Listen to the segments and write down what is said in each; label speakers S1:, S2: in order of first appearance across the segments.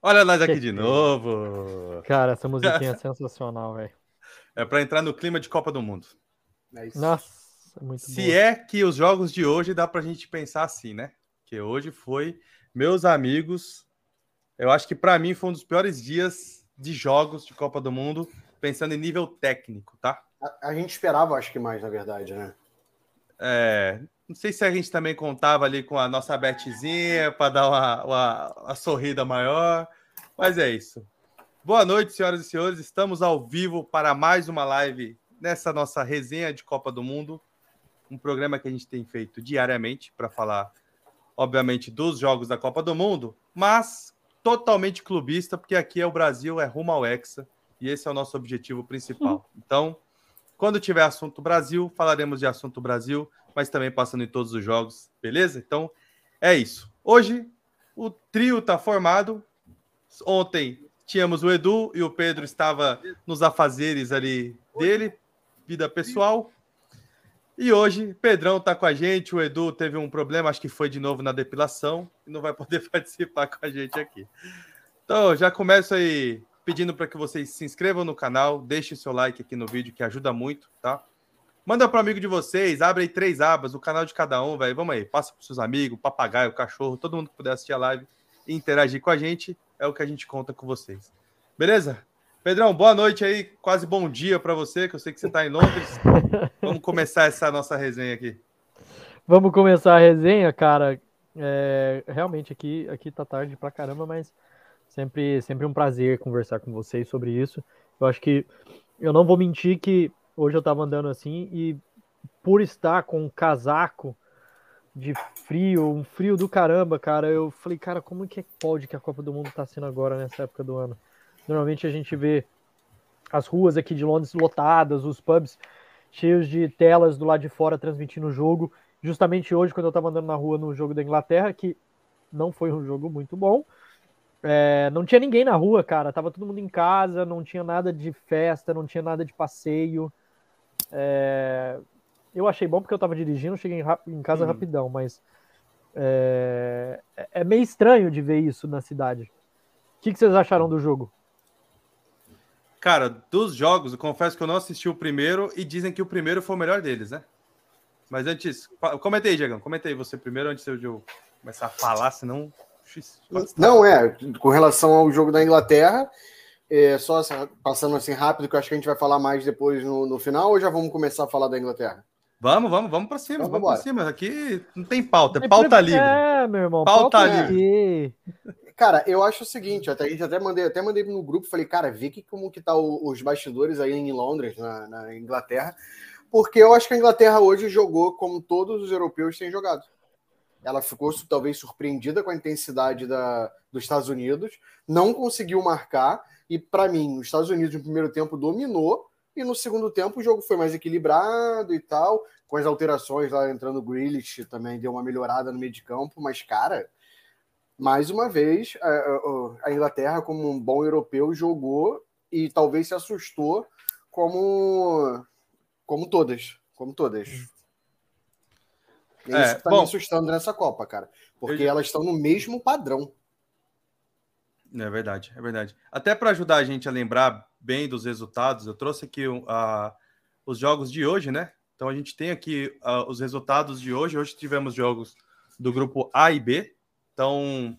S1: Olha nós aqui de novo.
S2: Cara, essa musiquinha é sensacional, velho.
S1: É para entrar no clima de Copa do Mundo.
S2: É Nossa, muito
S1: Se boa. é que os jogos de hoje dá pra gente pensar assim, né? Que hoje foi, meus amigos, eu acho que para mim foi um dos piores dias de jogos de Copa do Mundo, pensando em nível técnico, tá?
S3: A, a gente esperava, acho que mais, na verdade, né?
S1: É, não sei se a gente também contava ali com a nossa Betzinha para dar uma, uma, uma, sorrida maior, mas é isso. Boa noite, senhoras e senhores. Estamos ao vivo para mais uma live nessa nossa resenha de Copa do Mundo, um programa que a gente tem feito diariamente para falar, obviamente, dos jogos da Copa do Mundo, mas totalmente clubista, porque aqui é o Brasil, é rumo ao Hexa, e esse é o nosso objetivo principal. Então, quando tiver assunto Brasil, falaremos de assunto Brasil mas também passando em todos os jogos, beleza? Então é isso. Hoje o trio está formado. Ontem tínhamos o Edu e o Pedro estava nos afazeres ali dele, vida pessoal. E hoje Pedrão está com a gente, o Edu teve um problema, acho que foi de novo na depilação e não vai poder participar com a gente aqui. Então, já começo aí pedindo para que vocês se inscrevam no canal, deixem seu like aqui no vídeo que ajuda muito, tá? Manda para amigo de vocês, abre aí três abas, o canal de cada um, velho. Vamos aí, passa para seus amigos, papagaio, cachorro, todo mundo que puder assistir a live e interagir com a gente, é o que a gente conta com vocês. Beleza? Pedrão, boa noite aí, quase bom dia para você, que eu sei que você está em Londres. Vamos começar essa nossa resenha aqui.
S2: Vamos começar a resenha, cara. É, realmente aqui aqui tá tarde pra caramba, mas sempre sempre um prazer conversar com vocês sobre isso. Eu acho que eu não vou mentir que Hoje eu tava andando assim e por estar com um casaco de frio, um frio do caramba, cara, eu falei, cara, como que pode que a Copa do Mundo tá sendo agora nessa época do ano? Normalmente a gente vê as ruas aqui de Londres lotadas, os pubs cheios de telas do lado de fora transmitindo o jogo. Justamente hoje, quando eu tava andando na rua no jogo da Inglaterra, que não foi um jogo muito bom, é, não tinha ninguém na rua, cara. Tava todo mundo em casa, não tinha nada de festa, não tinha nada de passeio. É, eu achei bom porque eu estava dirigindo, cheguei em, casa uhum. rapidão, mas é, é, meio estranho de ver isso na cidade. O que, que vocês acharam do jogo?
S1: Cara, dos jogos, eu confesso que eu não assisti o primeiro e dizem que o primeiro foi o melhor deles, né? Mas antes, comentei, Diego, comentei você primeiro antes de eu começar a falar, senão.
S3: Não, é, com relação ao jogo da Inglaterra, é, só assim, passando assim rápido, que eu acho que a gente vai falar mais depois no, no final, ou já vamos começar a falar da Inglaterra?
S1: Vamos, vamos, vamos para cima, então, vamos para cima. Aqui não tem pauta, é pauta livre.
S2: É, meu irmão,
S1: pauta, pauta livre.
S3: Cara, eu acho o seguinte, até, a gente até mandei, até mandei no grupo, falei, cara, vê que, como que tá o, os bastidores aí em Londres, na, na, Inglaterra, porque eu acho que a Inglaterra hoje jogou como todos os europeus têm jogado. Ela ficou talvez surpreendida com a intensidade da, dos Estados Unidos, não conseguiu marcar, e para mim, os Estados Unidos no primeiro tempo dominou e no segundo tempo o jogo foi mais equilibrado e tal, com as alterações lá entrando o Grealish também deu uma melhorada no meio de campo, mas cara, mais uma vez a, Inglaterra como um bom europeu jogou e talvez se assustou como como todas, como todas. É, isso tá bom, me assustando nessa Copa, cara, porque eu... elas estão no mesmo padrão.
S1: É verdade, é verdade. Até para ajudar a gente a lembrar bem dos resultados, eu trouxe aqui uh, os jogos de hoje, né? Então a gente tem aqui uh, os resultados de hoje. Hoje tivemos jogos do grupo A e B. Então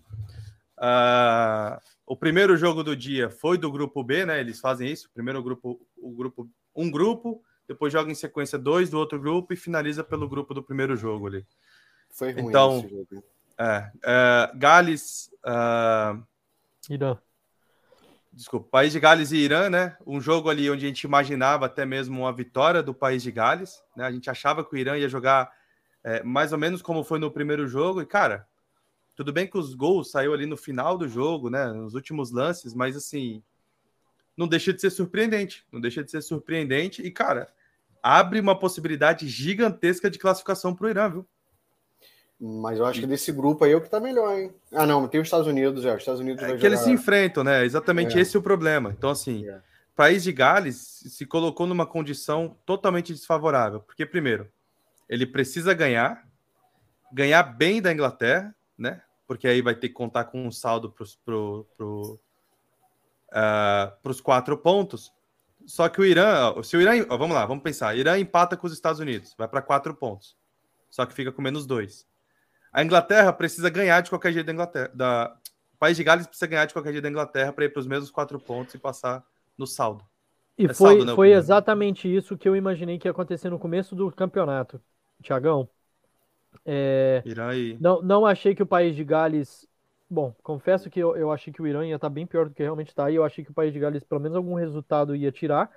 S1: uh, o primeiro jogo do dia foi do grupo B, né? Eles fazem isso. Primeiro grupo, o grupo, um grupo, depois joga em sequência dois do outro grupo e finaliza pelo grupo do primeiro jogo ali.
S3: Foi ruim
S1: então, esse jogo. É, é, Gales. Uh,
S2: Irã.
S1: Desculpa, País de Gales e Irã, né? Um jogo ali onde a gente imaginava até mesmo uma vitória do País de Gales, né? A gente achava que o Irã ia jogar é, mais ou menos como foi no primeiro jogo, e cara, tudo bem que os gols saiu ali no final do jogo, né? Nos últimos lances, mas assim, não deixa de ser surpreendente, não deixa de ser surpreendente, e cara, abre uma possibilidade gigantesca de classificação para o Irã, viu?
S3: Mas eu acho que desse grupo aí é o que tá melhor, hein? Ah, não, tem os Estados Unidos, é. Os Estados Unidos
S1: é que eles se enfrentam, né? Exatamente é. esse é o problema. Então, assim, é. o país de Gales se colocou numa condição totalmente desfavorável. Porque, primeiro, ele precisa ganhar, ganhar bem da Inglaterra, né? porque aí vai ter que contar com um saldo para os pro, pro, uh, quatro pontos. Só que o Irã, se o Irã, vamos lá, vamos pensar. Irã empata com os Estados Unidos, vai para quatro pontos. Só que fica com menos dois. A Inglaterra precisa ganhar de qualquer jeito da Inglaterra. Da... O país de Gales precisa ganhar de qualquer jeito da Inglaterra para ir para os mesmos quatro pontos e passar no saldo.
S2: E é foi, saldo, né, foi exatamente isso que eu imaginei que ia acontecer no começo do campeonato, Tiagão. É... Não, não achei que o país de Gales Bom, confesso que eu, eu achei que o Irã ia estar tá bem pior do que realmente está, e eu achei que o País de Gales pelo menos algum resultado ia tirar,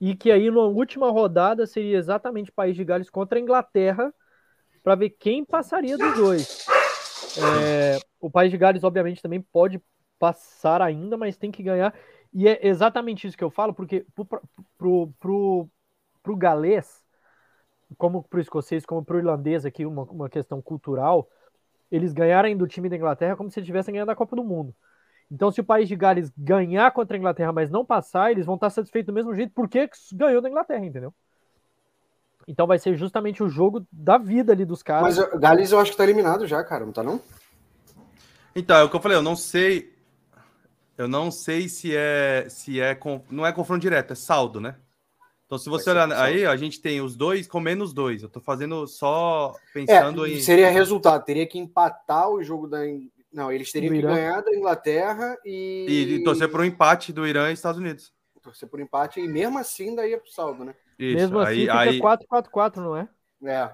S2: e que aí na última rodada seria exatamente o País de Gales contra a Inglaterra, para ver quem passaria dos dois. É, o País de Gales, obviamente, também pode passar ainda, mas tem que ganhar, e é exatamente isso que eu falo, porque pro, pro, pro, pro galês, como pro escocês, como pro irlandês aqui, uma, uma questão cultural, eles ganharem do time da Inglaterra como se eles tivessem ganhado a Copa do Mundo. Então, se o país de Gales ganhar contra a Inglaterra, mas não passar, eles vão estar satisfeitos do mesmo jeito porque ganhou da Inglaterra, entendeu? Então vai ser justamente o jogo da vida ali dos caras.
S3: Mas Gales eu acho que tá eliminado já, cara, não tá não?
S1: Então, é o que eu falei, eu não sei. Eu não sei se é. se é Não é confronto direto, é saldo, né? Então, se você olhar aí, a gente tem os dois com menos dois. Eu tô fazendo só pensando
S3: é,
S1: em.
S3: Seria resultado, teria que empatar o jogo da. Não, eles teriam que ganhar da Inglaterra e.
S1: E, e torcer por um empate do Irã e Estados Unidos.
S3: Torcer por um empate e mesmo assim daí é pro saldo, né?
S2: Isso, mesmo assim aí, fica 4-4-4, não é?
S3: É.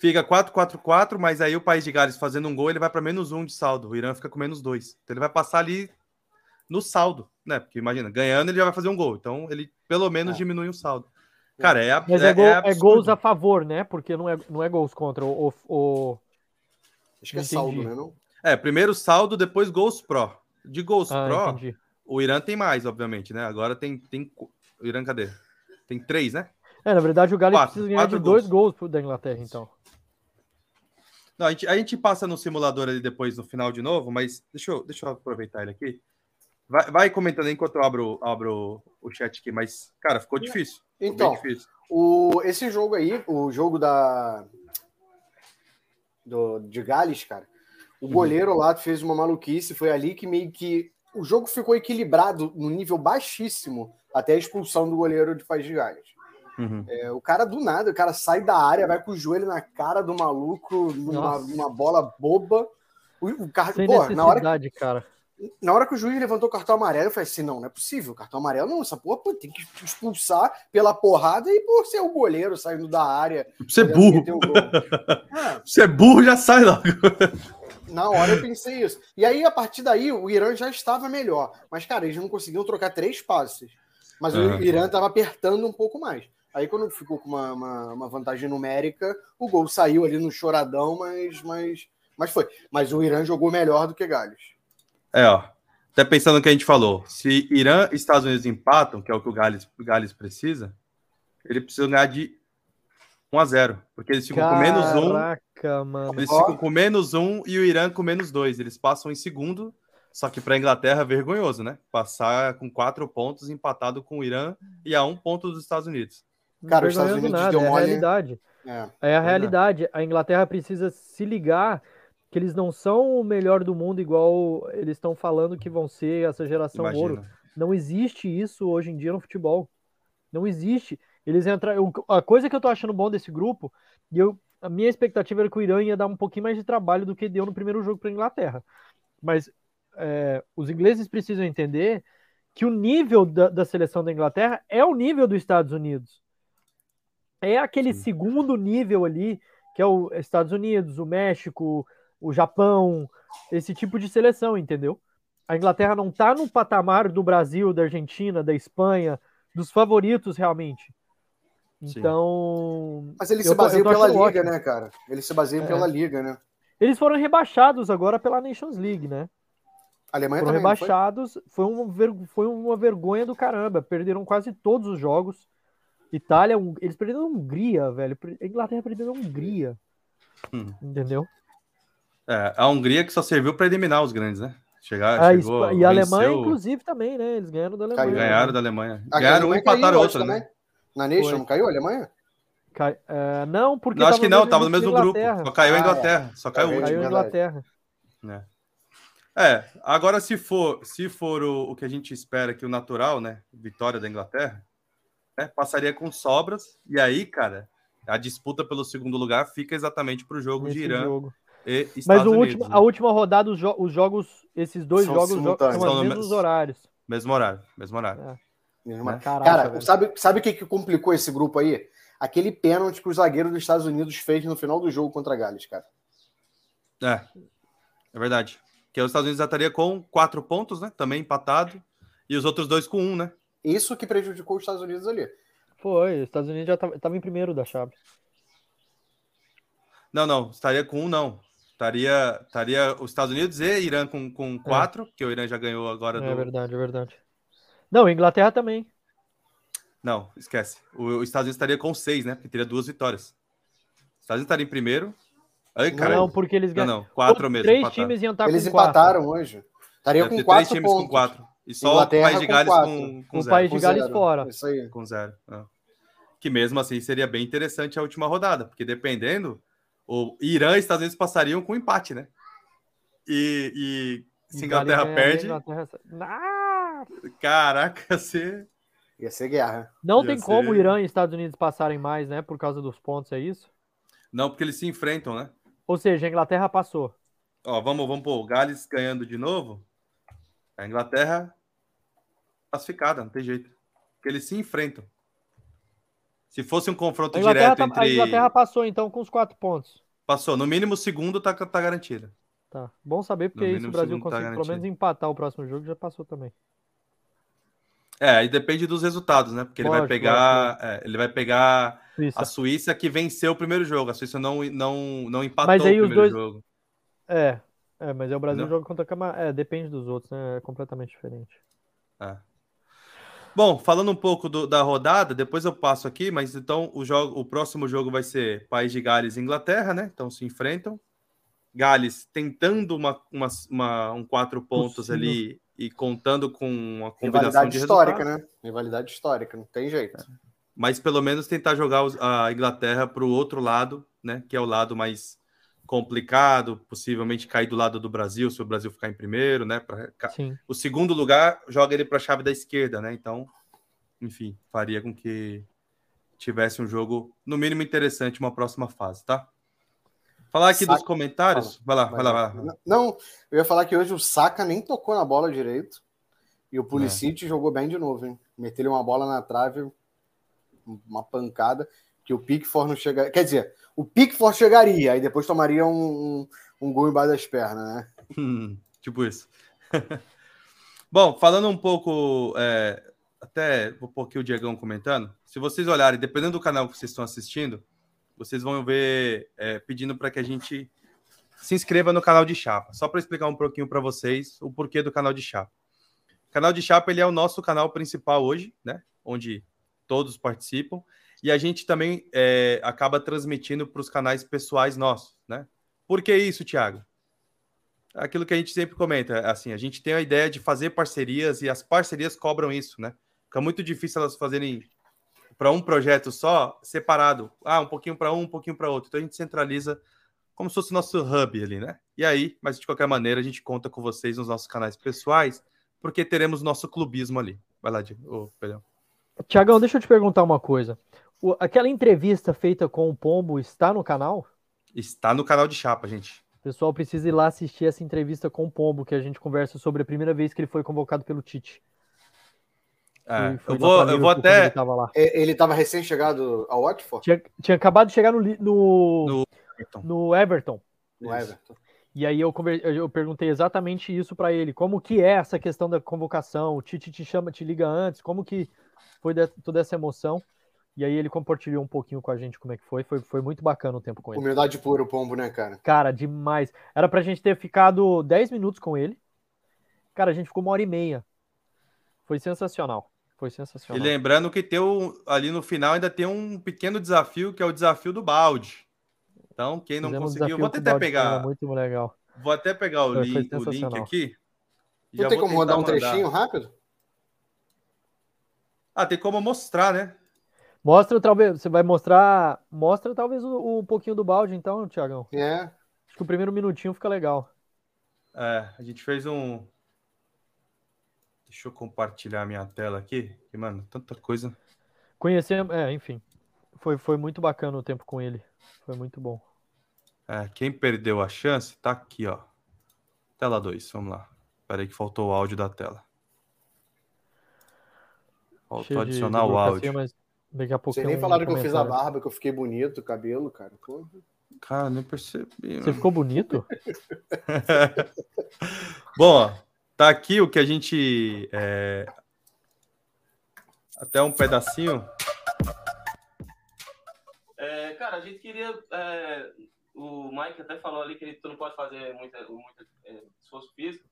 S1: Fica 4-4-4, mas aí o país de Gales fazendo um gol, ele vai para menos um de saldo. O Irã fica com menos dois. Então ele vai passar ali no saldo, né? Porque imagina, ganhando ele já vai fazer um gol. Então ele pelo menos é. diminui o saldo. Cara, é,
S2: Mas é, é, gol, é, é, gols a favor, né? Porque não é, não é gols contra o. o...
S3: Acho que é saldo, né? Não?
S1: É, primeiro saldo, depois gols pro. De gols ah, pro, entendi. o Irã tem mais, obviamente, né? Agora tem. tem o Irã, cadê? Tem três, né?
S2: É, na verdade o Galo precisa ganhar de gols. dois gols da Inglaterra, então.
S1: Não, a gente, a gente passa no simulador ali depois no final de novo, mas deixa eu, deixa eu aproveitar ele aqui. Vai, vai comentando enquanto eu abro, abro o chat aqui, mas, cara, ficou difícil.
S3: Então,
S1: ficou
S3: difícil. O, esse jogo aí, o jogo da do, de Gales, cara, o uhum. goleiro lá fez uma maluquice, foi ali que meio que o jogo ficou equilibrado no nível baixíssimo até a expulsão do goleiro de País de Gales. Uhum. É, o cara do nada, o cara sai da área, vai com o joelho na cara do maluco, numa, numa bola boba. O, o cara,
S2: Sem pô, na hora que, cara
S3: na hora que o juiz levantou o cartão amarelo, eu falei assim: não, não é possível. Cartão amarelo não, essa porra pô, tem que expulsar pela porrada e por ser o goleiro saindo da área.
S1: Você é burro. É. Você é burro, já sai logo.
S3: Na hora eu pensei isso. E aí, a partir daí, o Irã já estava melhor. Mas, cara, eles não conseguiam trocar três passes. Mas uhum. o Irã estava apertando um pouco mais. Aí, quando ficou com uma, uma, uma, vantagem numérica, o gol saiu ali no choradão, mas, mas, mas foi. Mas o Irã jogou melhor do que Gales.
S1: É, ó. Até pensando no que a gente falou. Se Irã e Estados Unidos empatam, que é o que o Gales, o Gales precisa, ele precisa ganhar de 1 a 0 Porque eles ficam Caraca, com menos um.
S2: Mano.
S1: Eles ficam com menos um e o Irã com menos dois. Eles passam em segundo. Só que para a Inglaterra é vergonhoso, né? Passar com quatro pontos empatado com o Irã e a um ponto dos Estados Unidos.
S2: Cara, os Estados Unidos nada, deu é a realidade. É, é a realidade. A Inglaterra precisa se ligar que eles não são o melhor do mundo igual eles estão falando que vão ser essa geração Imagina. ouro. Não existe isso hoje em dia no futebol. Não existe. Eles entram. A coisa que eu tô achando bom desse grupo, e eu, a minha expectativa era que o Irã ia dar um pouquinho mais de trabalho do que deu no primeiro jogo para a Inglaterra. Mas é, os ingleses precisam entender que o nível da, da, seleção da Inglaterra é o nível dos Estados Unidos. É aquele Sim. segundo nível ali, que é o Estados Unidos, o México, o Japão, esse tipo de seleção, entendeu? A Inglaterra não está no patamar do Brasil, da Argentina, da Espanha, dos favoritos realmente. Então.
S3: Mas eles se baseiam pela liga, ótimo. né, cara? Eles se baseiam é. pela liga, né?
S2: Eles foram rebaixados agora pela Nations League, né?
S3: A Alemanha
S2: foram também, rebaixados. Foi? Foi, uma ver... foi uma vergonha do caramba. Perderam quase todos os jogos. Itália, eles perderam a Hungria, velho. A Inglaterra perdeu a Hungria. Hum. Entendeu?
S1: É, a Hungria que só serviu para eliminar os grandes, né?
S2: Chegar, a chegou, e a Alemanha, inclusive, também, né? Eles ganharam da Alemanha.
S1: Ganharam da Alemanha. A ganharam um e empataram outra, né?
S3: Na Nation, não caiu a Alemanha?
S2: Cai... Uh, não, porque.
S1: Não, acho que não, tava no mesmo grupo. Só caiu a ah, Inglaterra. É. Só caiu,
S2: caiu a Inglaterra.
S1: É. É, agora se for, se for o, o que a gente espera que o natural, né, vitória da Inglaterra, né, passaria com sobras e aí, cara, a disputa pelo segundo lugar fica exatamente para o jogo
S2: Nesse
S1: de Irã
S2: jogo.
S1: E Estados
S2: Mas o
S1: Unidos.
S2: último,
S1: né?
S2: a última rodada, os, jo- os jogos, esses dois
S3: São
S2: jogos jo-
S3: simultâneos.
S2: são os mesmos
S1: mes-
S2: horários.
S1: Mesmo horário, mesmo horário.
S2: É.
S3: Mesma-
S2: Caraca,
S3: Cara,
S2: velho.
S3: sabe, sabe o que, que complicou esse grupo aí? Aquele pênalti que o zagueiro dos Estados Unidos fez no final do jogo contra a Gales, cara.
S1: É, é verdade. Que os Estados Unidos já estaria com quatro pontos, né? Também empatado. E os outros dois com um, né?
S3: Isso que prejudicou os Estados Unidos ali.
S2: Foi, os Estados Unidos já estava em primeiro da chave.
S1: Não, não, estaria com um, não. Estaria, estaria os Estados Unidos e Irã com, com quatro, porque o Irã já ganhou agora
S2: É
S1: do.
S2: verdade, é verdade. Não, Inglaterra também.
S1: Não, esquece. O, os Estados Unidos estaria com seis, né? Porque teria duas vitórias. Os Estados Unidos estaria em primeiro. Ai, cara,
S2: não, porque eles
S1: não,
S2: ganharam.
S1: não, quatro mesmo.
S2: Três
S1: empataram.
S2: times iam estar
S3: Eles
S2: com quatro.
S3: empataram hoje. Estaria com quatro
S1: três times
S3: pontos.
S1: com quatro. E só
S3: Inglaterra
S1: o País de
S3: com
S1: Gales
S3: quatro.
S1: com, com
S2: O
S1: zero.
S2: País de
S3: Com
S2: Gales
S3: zero.
S2: fora.
S3: Isso aí.
S1: Com zero. é. Que mesmo assim seria bem interessante a última rodada, porque dependendo, o Irã e Estados Unidos passariam com empate, né? E, e se Inglaterra
S2: Itália
S1: perde,
S2: Inglaterra- Ah!
S1: caraca, você.
S3: Ia ser guerra.
S2: Não
S1: Ia
S2: tem como
S1: ser-
S2: Irã e Estados Unidos passarem mais, né? Por causa dos pontos, é isso?
S1: Não, porque eles se enfrentam, né?
S2: Ou seja, a Inglaterra passou.
S1: Ó, vamos, vamos pôr o Gales ganhando de novo. A Inglaterra classificada, não tem jeito. Porque eles se enfrentam. Se fosse um confronto
S2: A
S1: direto
S2: tá- a
S1: entre.
S2: Inglaterra passou, então, com os quatro pontos.
S1: Passou. No mínimo, o segundo tá, tá garantido.
S2: Tá. Bom saber, porque
S1: No
S2: aí se o Brasil
S1: tá
S2: conseguir pelo menos empatar o próximo jogo, já passou também.
S1: É, aí depende dos resultados, né? Porque ele vai pegar. é, ele vai pegar
S2: Suíça.
S1: a Suíça que venceu o primeiro jogo. A Suíça não, não, não empatou
S2: Mas aí
S1: o
S2: os
S1: primeiro
S2: dois-
S1: jogo.
S2: É, é, mas é o Brasil
S1: Não?
S2: joga contra a Camarão. É, depende dos outros, né? É completamente diferente.
S1: É. Bom, falando um pouco do- da rodada, depois eu passo aqui, mas então o, jogo, o próximo jogo vai ser País de Gales e Inglaterra, né? Então se enfrentam. Gales tentando uma, uma- uma- um quatro pontos
S2: Possível.
S1: ali e contando com uma combinação
S3: Rivalidade
S1: de
S3: histórica,
S1: resultados,
S3: né? Rivalidade histórica, não tem jeito.
S1: mas pelo menos tentar jogar a Inglaterra para o outro lado, né? Que é o lado mais complicado, possivelmente cair do lado do Brasil, se o Brasil ficar em primeiro, né? Pra,
S2: Sim.
S1: o segundo lugar joga ele para a chave da esquerda, né? Então, enfim, faria com que tivesse um jogo no mínimo interessante uma próxima fase, tá? Falar aqui
S3: Sa-
S1: dos comentários. Vai lá, vai lá, vai lá.
S3: Não, eu ia falar que hoje o Saka nem tocou na bola direito. E o Pulisic
S1: É.
S3: jogou bem de novo, hein? Meteu uma bola na trave, uma pancada, que o Pickford não chega. Quer dizer, o Pickford chegaria, aí depois tomaria um, um, um gol embaixo das pernas, né?
S1: Hum, tipo isso. Bom, falando um pouco, é, até vou pôr aqui o Diegão comentando. Se vocês olharem, dependendo do canal que vocês estão assistindo, vocês vão ver é, pedindo para que a gente se inscreva no canal de Chapa. Só para explicar um pouquinho para vocês o porquê do canal de Chapa. O canal de Chapa ele é o nosso canal principal hoje, né? Onde todos participam. E a gente também é, acaba transmitindo para os canais pessoais nossos, né? Por que isso, Thiago? aquilo que a gente sempre comenta, assim, a gente tem a ideia de fazer parcerias e as parcerias cobram isso, né? Fica muito difícil elas fazerem para um projeto só, separado. Ah, um pouquinho para um, um pouquinho para outro. Então a gente centraliza como se fosse nosso hub ali, né? E aí, mas de qualquer maneira, a gente conta com vocês nos nossos canais pessoais, porque teremos nosso clubismo ali. Vai lá, Diego. Pedrão.
S2: Tiagão, deixa eu te perguntar uma coisa. O- aquela entrevista feita com o Pombo está no canal?
S1: Está no canal de chapa, gente.
S2: O pessoal precisa ir lá assistir essa entrevista com o Pombo, que a gente conversa sobre a primeira vez que ele foi convocado pelo Tite.
S1: É, eu vou, eu vou até.
S2: Ele tava lá.
S3: Ele estava recém-chegado ao Watford,
S2: Tinha, tinha acabado de chegar no, no,
S1: No-
S2: no Everton.
S3: no. Everton.
S2: E aí eu, conver- eu perguntei exatamente isso para ele. Como que é essa questão da convocação? O Tite te chama, te liga antes? Como que foi de- toda essa emoção? E aí ele compartilhou um pouquinho com a gente como é que foi. Foi, foi muito bacana o tempo com ele.
S3: Humildade pura, o pombo, né, cara?
S2: Cara, demais. Era pra gente ter ficado 10 minutos com ele. Cara, a gente ficou uma hora e meia. Foi sensacional. Foi
S1: E
S2: sensacional.
S1: lembrando que tem o, ali no final ainda tem um pequeno desafio, que é o desafio do balde. Então, quem não
S2: Fizemos
S1: conseguiu, vou até pegar.
S2: Muito legal.
S1: Vou até pegar o,
S2: Foi-
S1: link,
S2: foi
S1: o link aqui.
S3: Não tem como rodar um
S1: mandar.
S3: trechinho rápido?
S1: Ah, tem como mostrar, né?
S2: Mostra, talvez. Você vai mostrar. Mostra talvez o, o- um pouquinho do balde, então, Tiagão.
S3: É.
S2: Acho que o primeiro minutinho fica legal.
S1: É, a gente fez um. Deixa eu compartilhar minha tela aqui. Que, mano, tanta coisa.
S2: Conhecemos, é, enfim. Foi, foi muito bacana o tempo com ele. Foi muito bom.
S1: É, quem perdeu a chance, tá aqui, ó. Tela 2, vamos lá. Espera aí que faltou o áudio da tela. Faltou adicionar
S2: de
S1: o áudio.
S2: mas daqui a pouco
S3: Vocês nem
S2: um
S3: falaram que eu fiz a barba, que eu fiquei bonito, o cabelo, cara. Porra.
S1: Cara, nem percebi.
S2: Você
S1: mano.
S2: ficou bonito?
S1: Bom, tá aqui o que a gente. é, Até um pedacinho.
S4: É, cara, a gente queria. é, o Mike até falou ali que ele- tu não pode fazer muita, muita é, esforço físico,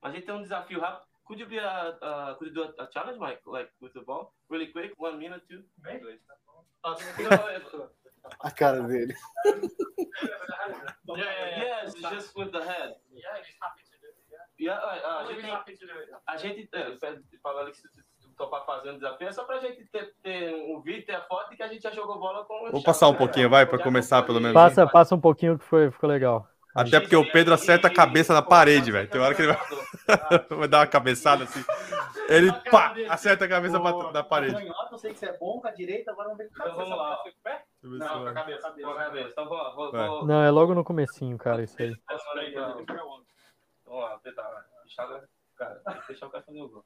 S4: mas a gente tem um desafio rápido. Could you be a, a could you do a, a challenge, Mike? Like with the ball? Really quick, one minute, two. Ah, no,
S3: A cara dele.
S4: yeah, yes, just with the head. Yeah, a, a gente, a gente é, pede pra Alex se tu topar fazer um desafio, é só pra gente ter, ter um vídeo, ter a foto e que a gente já jogou bola com o
S1: Vou passar um pouquinho, vai, pra
S4: Já
S1: começar, pelo menos.
S2: Passa, passa um pouquinho que foi, ficou legal.
S1: Até porque o Pedro acerta a cabeça na parede, velho. Tem hora que ele vai, vai dar uma cabeçada assim. Ele pá, acerta a cabeça pra- na parede.
S5: Canhota, eu sei que você é bom com a direita, agora vamos ver com a
S4: Então vamos lá.
S1: Se
S4: Não, com a cabeça. Com a cabeça. Então vou, vou, vou,
S2: Não, é logo no comecinho, cara, isso aí.
S4: Vamos lá, tentar. o cara, deixar o cara fazer o gol.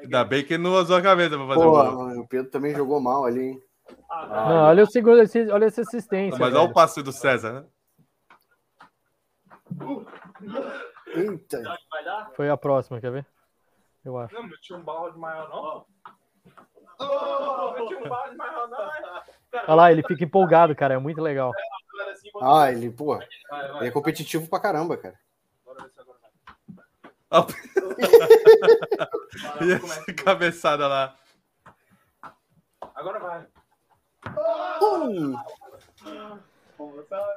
S1: Ainda bem que ele não usou a cabeça pra fazer o
S3: Pô,
S1: gol.
S3: mano, o Pedro também jogou mal ali, hein?
S2: Não, olha, o segundo, olha essa assistência.
S1: Mas olha o
S2: velho.
S1: passe do César, né?
S3: Eita.
S5: Vai dar?
S2: Foi a próxima, quer ver? Eu acho.
S5: Não, um barro de maior, não. Oh, meti um barro de maior, não.
S2: Olha lá, ele fica empolgado, cara, é muito legal.
S3: Ah, ele, pô,
S4: Vai, vai.
S3: ele é competitivo pra caramba, cara.
S1: E essa cabeçada lá.
S5: Agora vai.
S3: Hum,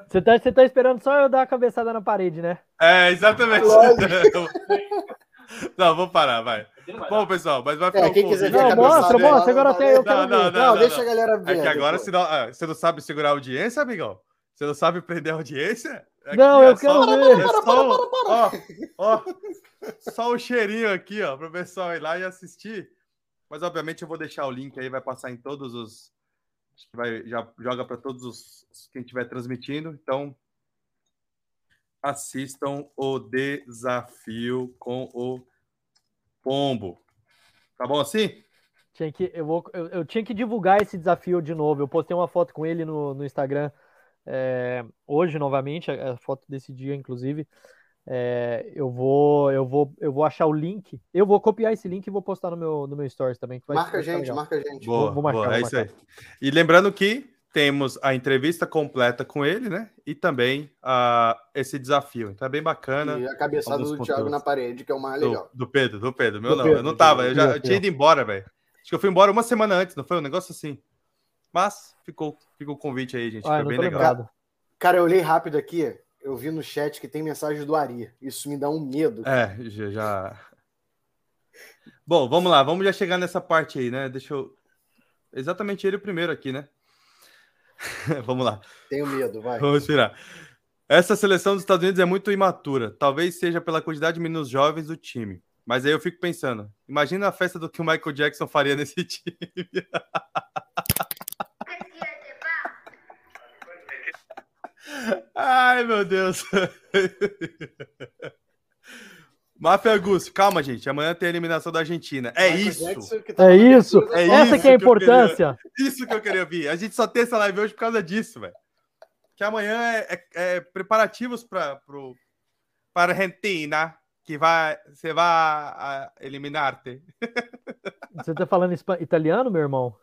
S2: Você tá, você tá esperando só eu dar a cabeçada na parede, né?
S1: É, exatamente. Não, vou parar, vai. Bom, pessoal, mas vai ficar
S3: É,
S1: um
S3: quem quiser ver
S1: convite.
S3: a
S2: Não,
S3: cabeçada.
S2: mostra, mostra, agora
S3: não
S2: até eu quero
S1: Não, não,
S2: ver.
S1: não.
S3: Não, deixa a galera ver.
S1: É que agora, senão, ah, você não sabe segurar a audiência, amigão? Você não sabe prender a audiência? Aqui
S2: Não,
S1: é
S2: eu quero
S1: só,
S2: ver.
S1: É só, ó, ó, só o cheirinho aqui, ó, pro pessoal ir lá e assistir. Mas, obviamente, eu vou deixar o link aí, vai passar em todos os... Que vai, já joga para todos os quem estiver transmitindo. Então, assistam o desafio com o Pombo. Tá bom assim?
S2: Tinha que, eu, vou, eu, eu tinha que divulgar esse desafio de novo. Eu postei uma foto com ele no, no Instagram é, hoje novamente, a, a foto desse dia, inclusive. É, eu vou, eu vou, eu vou achar o link. Eu vou copiar esse link e vou postar no meu, no meu stories também. que vai-
S3: Marca a gente,
S2: legal.
S3: marca a gente.
S1: Boa,
S2: vou marcar,
S1: boa,
S2: vou
S1: é isso aí. E lembrando que temos a entrevista completa com ele, né? E também ah, esse desafio. Então é bem bacana.
S3: E a cabeçada do Thiago
S1: conteúdos.
S3: na parede, que é o mais legal.
S1: Do, do Pedro, do Pedro. Meu
S2: Do
S1: não,
S2: Pedro,
S1: eu não tava, eu já eu tinha ido embora, velho. Acho que eu fui embora uma semana antes, não foi? Um negócio assim. Mas ficou, ficou o convite aí, gente.
S2: Ah,
S1: foi bem legal.
S2: lembrado.
S3: Cara, eu olhei rápido aqui, eu vi no chat que tem mensagem do Ari. Isso me dá um medo.
S1: É, já. Bom, vamos lá, vamos já chegar nessa parte aí, né? Deixa eu. Exatamente ele o primeiro aqui, né? vamos lá.
S3: Tenho medo, vai.
S1: Vamos virar. Essa seleção dos Estados Unidos é muito imatura. Talvez seja pela quantidade de meninos jovens do time. Mas aí eu fico pensando, imagina a festa do que o Michael Jackson faria nesse time. Ai, meu Deus. Máfia Augusto, calma, gente. Amanhã tem a eliminação da Argentina. É
S3: Michael
S1: isso.
S3: Que tá
S2: É isso.
S1: É
S2: Essa
S1: isso
S2: que é a
S1: que
S2: importância.
S1: Isso que eu queria ouvir. A gente só tem essa live hoje por causa disso, velho. Que amanhã é, é- é preparativos para pro para a Argentina, que vai você vai eliminar-te.
S2: Você tá falando italiano, meu irmão?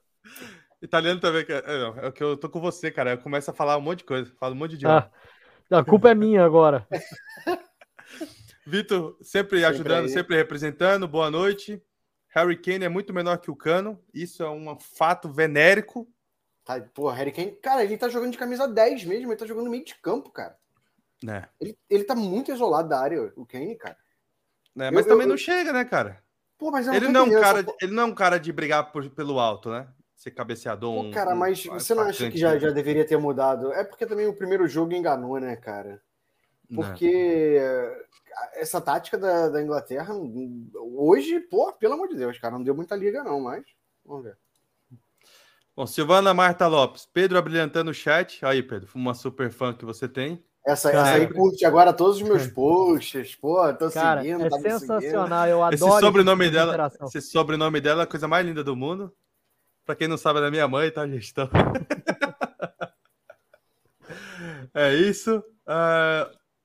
S1: Italiano também, que é, é, não, é que eu tô com você, cara. Eu começo a falar um monte de coisa, falo um monte de idioma.
S2: Ah, a culpa é minha agora.
S1: Vitor, sempre
S3: Sempre
S1: ajudando,
S3: aí.
S1: sempre representando. Boa noite. Harry Kane é muito menor que o Cano. Isso é um fato venérico.
S3: Tá, pô, Harry Kane. Cara, ele tá jogando de camisa 10 mesmo, ele tá jogando no meio de campo, cara.
S1: Né?
S3: Ele, ele tá muito isolado da área, o Kane, cara.
S1: né?
S3: Eu-
S1: Mas
S3: eu-
S1: também
S3: eu-
S1: não chega, né, cara?
S3: Pô, mas eu
S1: Ele não, é um cara, ele não é um cara de brigar por- pelo alto, né? Ser cabeceador.
S3: Pô,
S1: um-
S3: cara,
S1: um
S3: mas você não acha que já, já deveria ter mudado? É porque também o primeiro jogo enganou, né, cara?
S1: Né.
S3: Porque eh, essa tática da, da Inglaterra, hoje, pô, pelo amor de Deus, cara, não deu muita liga, não, mas vamos ver.
S1: Bom, Silvana Marta Lopes, Pedro abrilhantando o chat. Aí, Pedro, uma super fã que você tem.
S3: Essa,
S2: Cara,
S3: essa aí curte agora todos os meus posts, pô, tô
S2: Cara,
S3: seguindo,
S2: é
S3: tá me seguindo.
S2: sensacional. Eu adoro
S1: Esse sobrenome
S2: tipo de
S1: dela, esse sobrenome dela é a coisa mais linda do mundo. Pra quem não sabe, é da minha mãe, tá, gente? Então... é isso.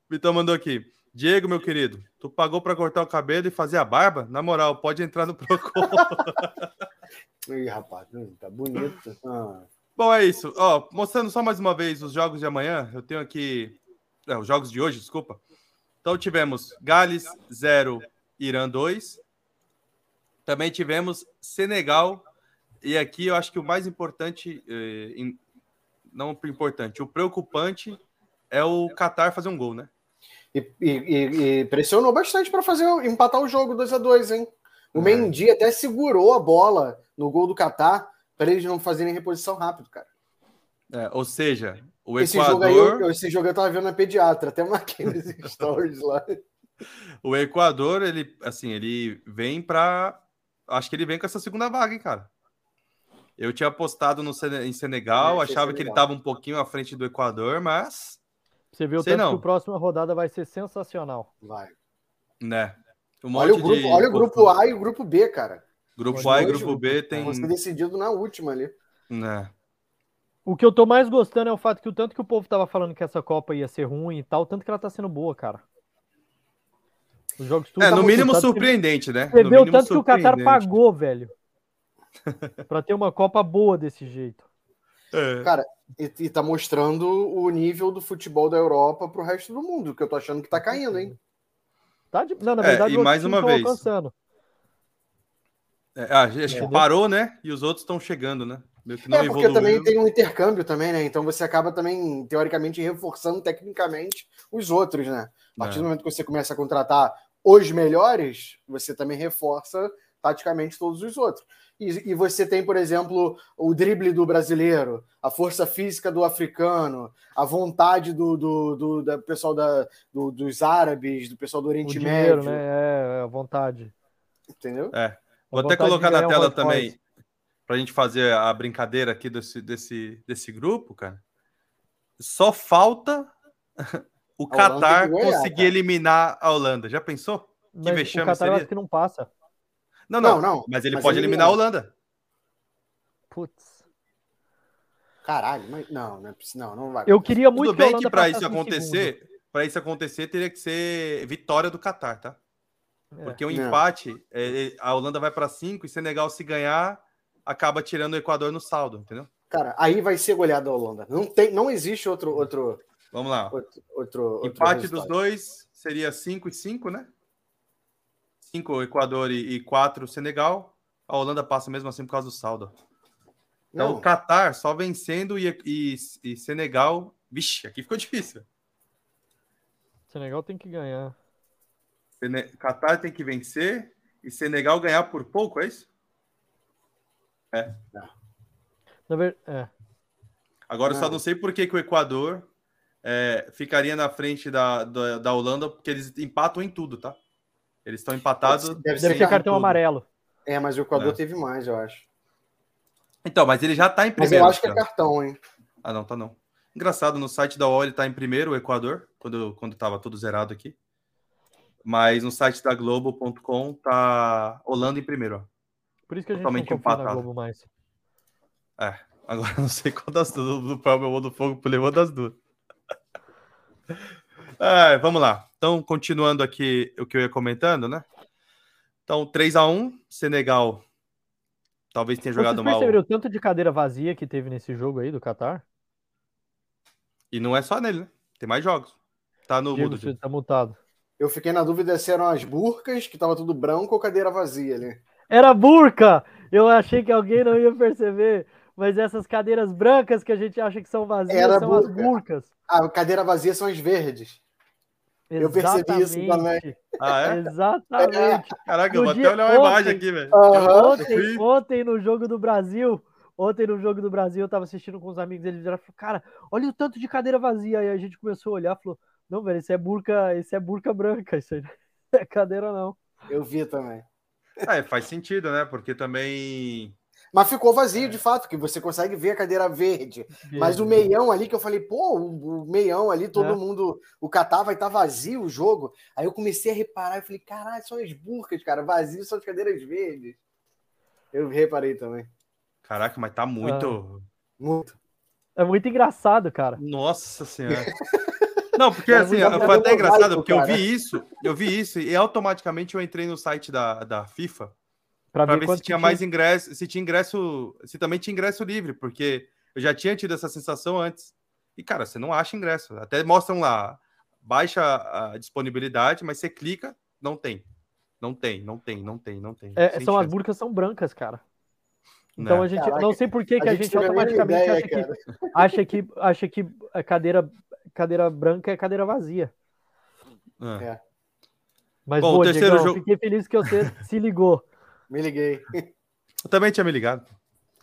S1: Vitor mandou aqui. Diego, meu querido, tu pagou pra cortar o cabelo e fazer a barba? Na moral, pode entrar no Procon.
S3: Ih, rapaz, tá bonito. Ah,
S1: Bom, é isso. Ó, mostrando só mais uma vez os jogos de amanhã. Eu tenho aqui. é, os jogos de hoje, desculpa. Então tivemos Gales 0, Irã 2. Também tivemos Senegal. E aqui eu acho que o mais importante, em- não importante, o preocupante é o Qatar fazer um gol, né?
S3: E, e- e- pressionou bastante para fazer empatar o jogo 2 a 2 hein? O
S1: É.
S3: Mendy até segurou a bola no gol do Catar para eles não fazerem reposição rápido, cara.
S1: É, ou seja, o
S3: Esse
S1: Equador,
S3: jogo aí, eu, esse jogo eu tava vendo na pediatra, até marquei nos stories lá.
S1: o Equador, ele, assim, ele vem para, acho que ele vem com essa segunda vaga, hein, cara. Eu tinha apostado no Sene- em Senegal, achava que ele
S3: Senegal.
S1: estava um pouquinho à frente do Equador, mas,
S2: Você viu o
S1: Sei
S2: tanto
S1: não.
S2: que a próxima rodada vai ser sensacional.
S3: Vai.
S1: né? Um
S3: Olha o
S1: monte
S3: grupo,
S1: de-
S3: olha o grupo A e o grupo B, cara.
S1: Grupo A e
S3: Hoje,
S1: grupo B tem,
S3: ser decidido na última ali.
S1: né?
S2: O que eu tô mais gostando é o fato que o tanto que o povo tava falando que essa Copa ia ser ruim e tal, tanto que ela tá sendo boa, cara. Os jogos tudo
S1: É,
S2: tá
S1: no mínimo
S2: tanto que-
S1: surpreendente, né?
S2: Você
S1: No
S2: vê o
S1: mínimo
S2: tanto que o Qatar
S1: surpreendente.
S2: pagou, velho. pra ter uma Copa boa desse jeito.
S1: É.
S3: Cara, E, e tá mostrando o nível do futebol da Europa pro resto do mundo, que eu tô achando que tá caindo, hein?
S2: Tá de... Não, na
S1: É,
S2: verdade,
S1: e
S2: os
S1: mais uma vez.
S2: alcançando.
S1: É, ah, acho que parou, né? E os outros estão chegando, né? Meio que não
S3: é, porque
S1: evoluiu.
S3: também tem um intercâmbio também, né? Então você acaba também, teoricamente, reforçando tecnicamente os outros, né? A partir
S1: É.
S3: do momento que você começa a contratar os melhores, você também reforça taticamente todos os outros. E, e você tem, por exemplo, o drible do brasileiro, a força física do africano, a vontade do, do, do, da pessoal da, do- dos árabes, do pessoal do
S2: O
S3: Oriente
S2: dinheiro,
S3: Médio,
S2: né? É, é, a vontade.
S3: entendeu?
S1: É.
S2: A
S1: Vou até
S2: vontade de
S1: colocar na
S2: um
S1: tela também,
S2: Royce.
S1: pra gente fazer a brincadeira aqui desse, desse, desse grupo, cara. Só falta o Qatar
S3: que
S1: conseguir
S3: cara.
S1: eliminar a Holanda. Já pensou?
S2: Mas
S1: vexame
S2: o Qatar eu
S1: seria?
S2: acho que não passa.
S1: Não, não.
S3: Não, não,
S1: Mas ele
S3: mas
S1: pode
S3: eliminar.
S1: eliminar a Holanda.
S2: Putz.
S3: Caralho, mas não, não, é não, não vai.
S2: Eu queria muito
S1: Tudo bem que
S2: Holanda
S1: para isso acontecer, para isso acontecer teria que ser vitória do Qatar, tá?
S2: É.
S1: Porque o
S3: Não.
S1: empate, é, é, a Holanda vai para 5 e Senegal se ganhar acaba tirando o Equador no saldo, entendeu?
S3: Cara, aí vai ser goleada a Holanda. Não, tem, não existe outro, outro,
S1: Vamos lá.
S3: outro, outro outro
S1: Empate
S3: resultado.
S1: dos dois seria 5 e 5, né? 5 Equador e 4 Senegal. A Holanda passa mesmo assim por causa do saldo. Então
S3: Não,
S1: o Qatar só vencendo e, e, e Senegal. Vixe, aqui ficou difícil.
S2: Senegal tem que ganhar.
S1: Sene... Qatar tem que vencer e Senegal ganhar por pouco, é isso?
S2: Na ver... é.
S1: Agora eu só
S3: Não.
S1: não sei por que, que o Equador é, ficaria na frente da, da, da Holanda, porque eles empatam em tudo, tá? Eles estão empatados.
S3: Deve ser- deve
S2: ter cartão
S1: tudo.
S2: amarelo.
S3: é, mas o Equador
S1: É.
S3: teve mais, eu acho.
S1: Então, mas ele já tá em
S3: Mas
S1: primeiro.
S3: eu acho que é cartão, hein?
S1: Ah, não, tá não. Engraçado, no site da OL ele tá em primeiro, o Equador, quando, quando tava tudo zerado aqui. Mas no site da Globo.com tá Holanda em primeiro, ó.
S2: Por isso que a gente
S1: Totalmente
S2: não confia na
S1: empatado.
S2: Globo mais.
S1: É, agora eu não sei qual das duas. Do Palme ou do Fogo levou das duas. É, vamos lá. Então, continuando aqui o que eu ia comentando, né? Então, 3x1, Senegal talvez tenha jogado
S2: Vocês
S1: mal.
S2: perceberam o tanto de cadeira vazia que teve nesse jogo aí do Qatar?
S1: E não é só nele, né? Tem mais jogos. Tá no
S2: Diego,
S1: mudo.
S2: você tá mutado.
S3: Eu fiquei na dúvida se eram as burcas, que tava tudo branco, ou cadeira vazia ali.
S2: Era burca! Eu achei que alguém não ia perceber. Mas essas cadeiras brancas que a gente acha que são vazias
S3: Era
S2: são as
S3: burca.
S2: burcas.
S3: Ah, cadeira vazia são as verdes. Eu percebi isso
S2: Exatamente.
S1: Ah, é?
S2: Exatamente.
S1: Caraca,
S2: No
S1: eu vou até olhar uma imagem
S2: ontem-
S1: aqui, velho.
S3: Aham.
S2: Ontem, ontem, no jogo do Brasil, ontem no jogo do Brasil, eu tava assistindo com os amigos, eles viraram e falaram, cara, olha o tanto de cadeira vazia. Aí a gente começou a olhar e falou, não, velho, isso é burca, isso é burca branca, isso aí não é cadeira, não.
S3: Eu vi também.
S1: É, faz sentido, né? Porque também.
S3: Mas ficou vazio, de fato, que você consegue ver a cadeira verde. Mas o meião ali, que eu falei, pô, o, o meião ali, todo
S2: É.
S3: mundo. O Catar vai estar vazio o jogo. Aí eu comecei a reparar e falei, caralho, são as burcas, cara. Vazio são as cadeiras verdes. Eu reparei também.
S1: Caraca, mas tá muito.
S3: Muito.
S2: É muito engraçado, cara.
S1: Nossa senhora. Não, porque
S3: Mas
S1: assim,
S3: pra
S1: foi até engraçado, porque eu
S3: cara.
S1: vi isso, eu vi isso, e automaticamente eu entrei no site da, da FIFA para
S2: ver,
S1: ver
S2: quanto
S1: se tinha mais ingresso, se tinha ingresso, se também tinha ingresso livre, porque eu já tinha tido essa sensação antes. E, cara, você não acha ingresso. Até mostram lá, baixa a disponibilidade, mas você clica, não tem. Não tem, não tem, não tem, não tem.
S2: É, são as burcas são brancas, cara. Então
S1: Né?
S2: a gente,
S3: Caraca,
S2: não sei por que, que
S3: a
S2: a
S3: gente
S2: gente, automaticamente
S3: ideia,
S2: acha, que, acha que acha que a cadeira cadeira branca é cadeira vazia.
S1: É.
S2: Mas
S1: Bom, o
S2: boa,
S1: terceiro
S2: Diegão,
S1: jogo-
S2: fiquei feliz que você se ligou.
S3: Me liguei.
S1: Eu também tinha me ligado.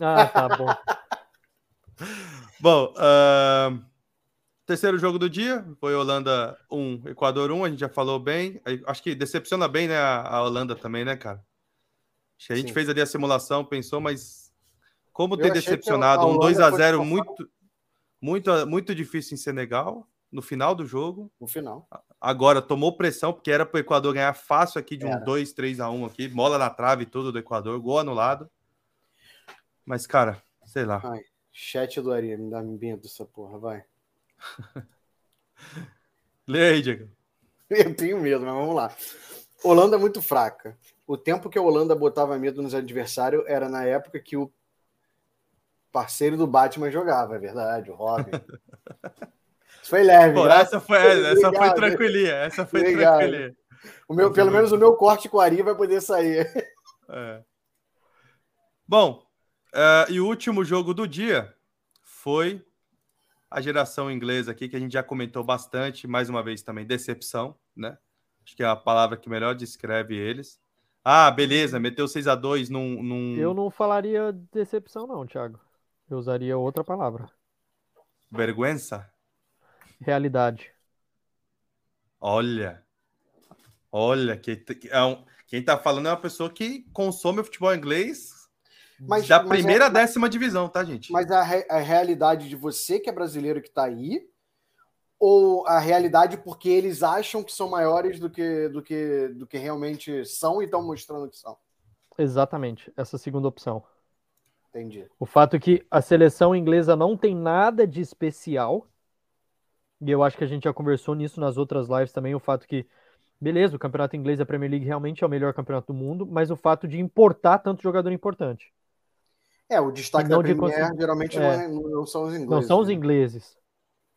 S2: Ah, tá bom.
S1: Bom, ahn, terceiro jogo do dia foi Holanda 1, Equador 1, a gente já falou bem. Acho que decepciona bem, né, a, Holanda também, né, cara? Acho que a gente
S3: Sim.
S1: fez ali a simulação, pensou, mas como ter decepcionado um
S3: Holanda
S1: 2 a
S3: foi
S1: 0
S3: forçar.
S1: muito, muito, muito difícil em Senegal, no final do jogo.
S3: No final.
S1: Agora tomou pressão, porque era para o Equador ganhar fácil aqui de um
S3: Era.
S1: 2, 3 a 1 aqui, bola na trave tudo do Equador, gol anulado. Mas, cara, sei lá.
S3: Ai, chat do Ari, me dá medo dessa porra, vai.
S1: Lê aí, Diego.
S3: Eu tenho medo, mas vamos lá. Holanda é muito fraca. O tempo que a Holanda botava medo nos adversários era na época que o parceiro do Batman jogava, é verdade, o Robin. Foi leve.
S1: Pô, essa foi, essa foi tranquilinha. Essa foi
S3: Obrigado.
S1: tranquilinha.
S3: O meu, pelo menos o meu corte com o Ari vai poder sair.
S1: É. Bom, é, e o último jogo do dia foi a geração inglesa aqui, que a gente já comentou bastante, mais uma vez também, decepção, né? Acho que é a palavra que melhor descreve eles. Ah, beleza, meteu 6 a 2 num, num
S2: Eu não falaria decepção, não, Thiago. Eu usaria outra palavra.
S1: vergüenza.
S2: Realidade.
S1: Olha, olha, que, que é um- quem tá falando é uma pessoa que consome o futebol inglês
S3: Mas-
S1: da
S3: mas
S1: primeira
S3: é-
S1: à décima divisão, tá, gente?
S3: Mas a, re- a realidade de você que é brasileiro que tá aí, ou a realidade porque eles acham que são maiores do que, do que, do que realmente são e estão mostrando que são?
S2: Exatamente, essa segunda opção.
S3: Entendi.
S2: O fato que a seleção inglesa não tem nada de especial, e eu acho que a gente já conversou nisso nas outras lives também, o fato que, beleza, o campeonato inglês da Premier League realmente é o melhor campeonato do mundo, mas o fato de importar tanto jogador importante.
S3: É, o destaque
S2: Não
S3: da
S2: de
S3: Premier
S2: conseguir-
S3: geralmente
S2: é.
S3: não, é- não são os ingleses.
S2: Não são os
S3: né?
S2: ingleses.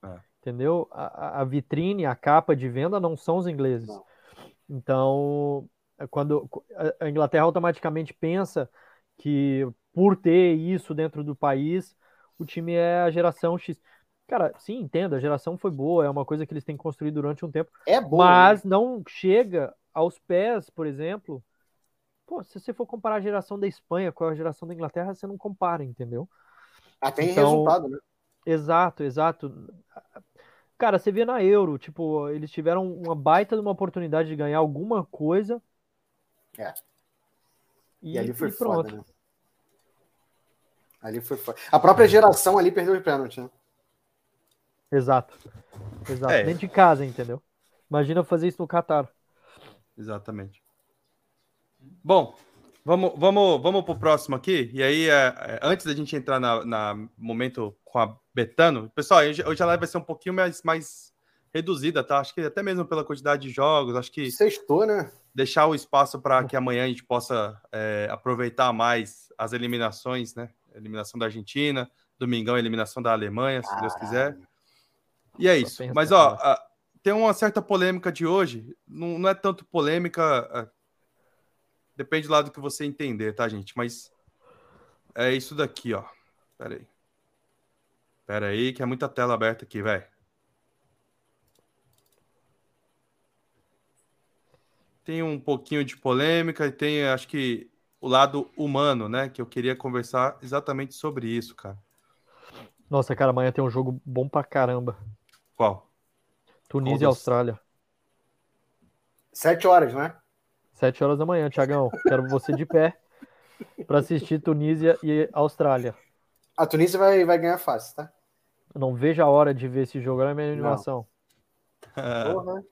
S1: É.
S2: Entendeu? A, a- vitrine, a capa de venda não são os ingleses.
S3: Não.
S2: Então, é quando a- a Inglaterra automaticamente pensa que por ter isso dentro do país, o time é a geração X. Cara, sim, entendo, a geração foi boa, é uma coisa que eles têm construído durante um tempo,
S3: É bom.
S2: mas não chega aos pés, por exemplo. Pô, se você for comparar a geração da Espanha com a geração da Inglaterra, você não compara, entendeu?
S3: Até em
S2: então-
S3: resultado, né?
S2: Exato, exato. Cara, você vê na Euro, tipo, eles tiveram uma baita de uma oportunidade de ganhar alguma coisa.
S3: É.
S2: E,
S3: E, ali foi
S2: e pronto.
S3: foda, né? Ali foi foda. A própria geração ali perdeu o pênalti, né?
S2: Exato. Exato.
S1: É.
S2: Dentro de casa, entendeu? Imagina fazer isso no Catar.
S1: Exatamente. Bom, vamos, vamos, vamos pro próximo aqui. E aí, é, é, antes da gente entrar na, na momento com a Betano, pessoal, hoje, hoje a live vai ser um pouquinho mais, mais reduzida, tá? Acho que até mesmo pela quantidade de jogos, acho que
S3: Sextou, né?
S1: deixar o espaço para que amanhã a gente possa é, aproveitar mais as eliminações, né? Eliminação da Argentina, domingão, eliminação da Alemanha, se Deus quiser. E é isso. Mas, ó, a- tem uma certa polêmica de hoje. Não, não é tanto polêmica. a- Depende do lado que você entender, tá, gente? Mas é isso daqui, ó. Pera aí. Pera aí, que é muita tela aberta aqui, velho. Tem um pouquinho de polêmica e tem, acho que, o lado humano, né? Que eu queria conversar exatamente sobre isso, cara.
S2: Nossa, cara, amanhã tem um jogo bom pra caramba.
S1: Qual?
S2: Tunísia e
S1: Qual dos-
S2: Austrália.
S3: Sete horas, né?
S2: Sete horas da manhã, Tiagão. Quero você de pé pra assistir Tunísia e Austrália.
S3: A Tunísia vai, vai ganhar fácil, tá?
S2: Eu não vejo a hora de ver esse jogo, olha a minha animação.
S3: Porra.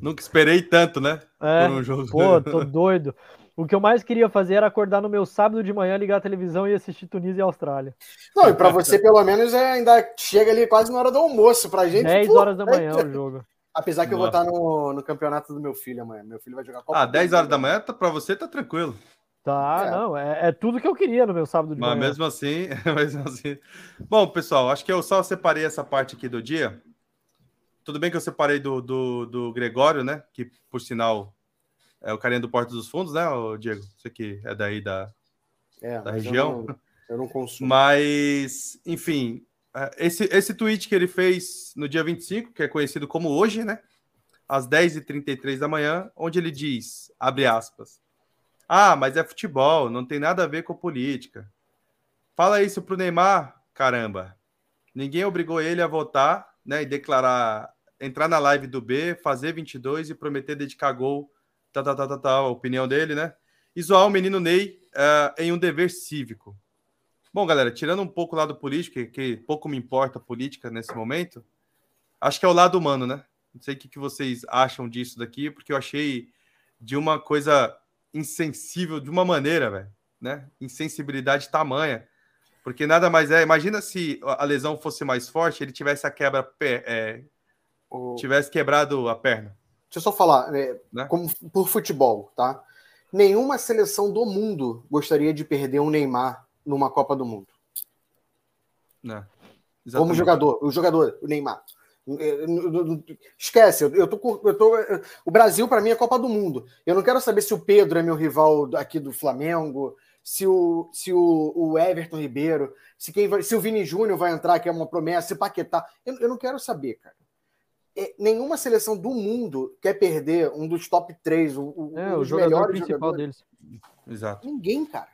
S1: Nunca esperei tanto, né?
S2: É,
S1: Por um jogo.
S2: pô, tô doido. O que eu mais queria fazer era acordar no meu sábado de manhã, ligar a televisão e assistir Tunísia e Austrália.
S3: Não, e pra você, pelo menos, é, ainda chega ali quase na hora do almoço. Pra gente.
S2: 10
S3: pô,
S2: horas da
S3: é-
S2: manhã o jogo.
S3: Apesar que eu vou
S1: Nossa.
S3: estar no, no campeonato do meu filho amanhã. Meu filho vai jogar Copa
S1: Ah,
S3: do
S1: 10
S3: Mundo.
S1: horas da manhã, tá, pra você tá tranquilo.
S2: Tá,
S3: É.
S2: não, é, é tudo que eu queria no meu sábado de
S1: Mas
S2: manhã.
S1: mesmo assim, mesmo assim. Bom, pessoal, acho que eu só separei essa parte aqui do dia. Tudo bem que eu separei do, do, do Gregório, né? Que, por sinal, é o carinha do Porto dos Fundos, né, Diego? Você que é daí da,
S3: É,
S1: da
S3: mas eu
S1: região.
S3: não- Eu não consumo.
S1: Mas, enfim, eh, esse, esse tweet que ele fez no dia 25, que é conhecido como hoje, né? Às 10h33 da manhã, onde ele diz, abre aspas, ah, mas é futebol, não tem nada a ver com política. Fala isso pro Neymar, caramba. Ninguém obrigou ele a votar, né, e declarar, entrar na live do B, fazer 22 e prometer dedicar gol, tá, tá, tá, tá, tá, a opinião dele, né? E zoar o menino Ney eh, em um dever cívico. Bom, galera, tirando um pouco o lado político, que, que pouco me importa a política nesse momento, acho que é o lado humano, né? Não sei o que, que vocês acham disso daqui, porque eu achei de uma coisa insensível, de uma maneira, velho, né? Insensibilidade tamanha. Porque nada mais é. Imagina se a lesão fosse mais forte, ele tivesse a quebra, é,
S3: O-
S1: tivesse quebrado a perna.
S3: Deixa eu só falar, né,
S1: Né?
S3: como por futebol, tá? Nenhuma seleção do mundo gostaria de perder um Neymar numa Copa do Mundo.
S1: Né?
S3: Como jogador, o jogador, o Neymar. Eh, Esquece, eu, tô, eu tô, eh, o Brasil para mim é Copa do Mundo. Eu não quero saber se o Pedro é meu rival aqui do Flamengo, se o, se o, o Everton Ribeiro, se quem vai, se o Vini Júnior vai entrar, que é uma promessa, se Paquetá. Eu, eu não quero saber, cara. Eh, nenhuma seleção do mundo quer perder um dos top 3, o, o,
S2: É,
S3: um
S2: o
S3: dos
S2: jogador
S3: melhores
S2: principal
S3: jogadores.
S2: deles.
S1: Exato.
S3: Ninguém, cara.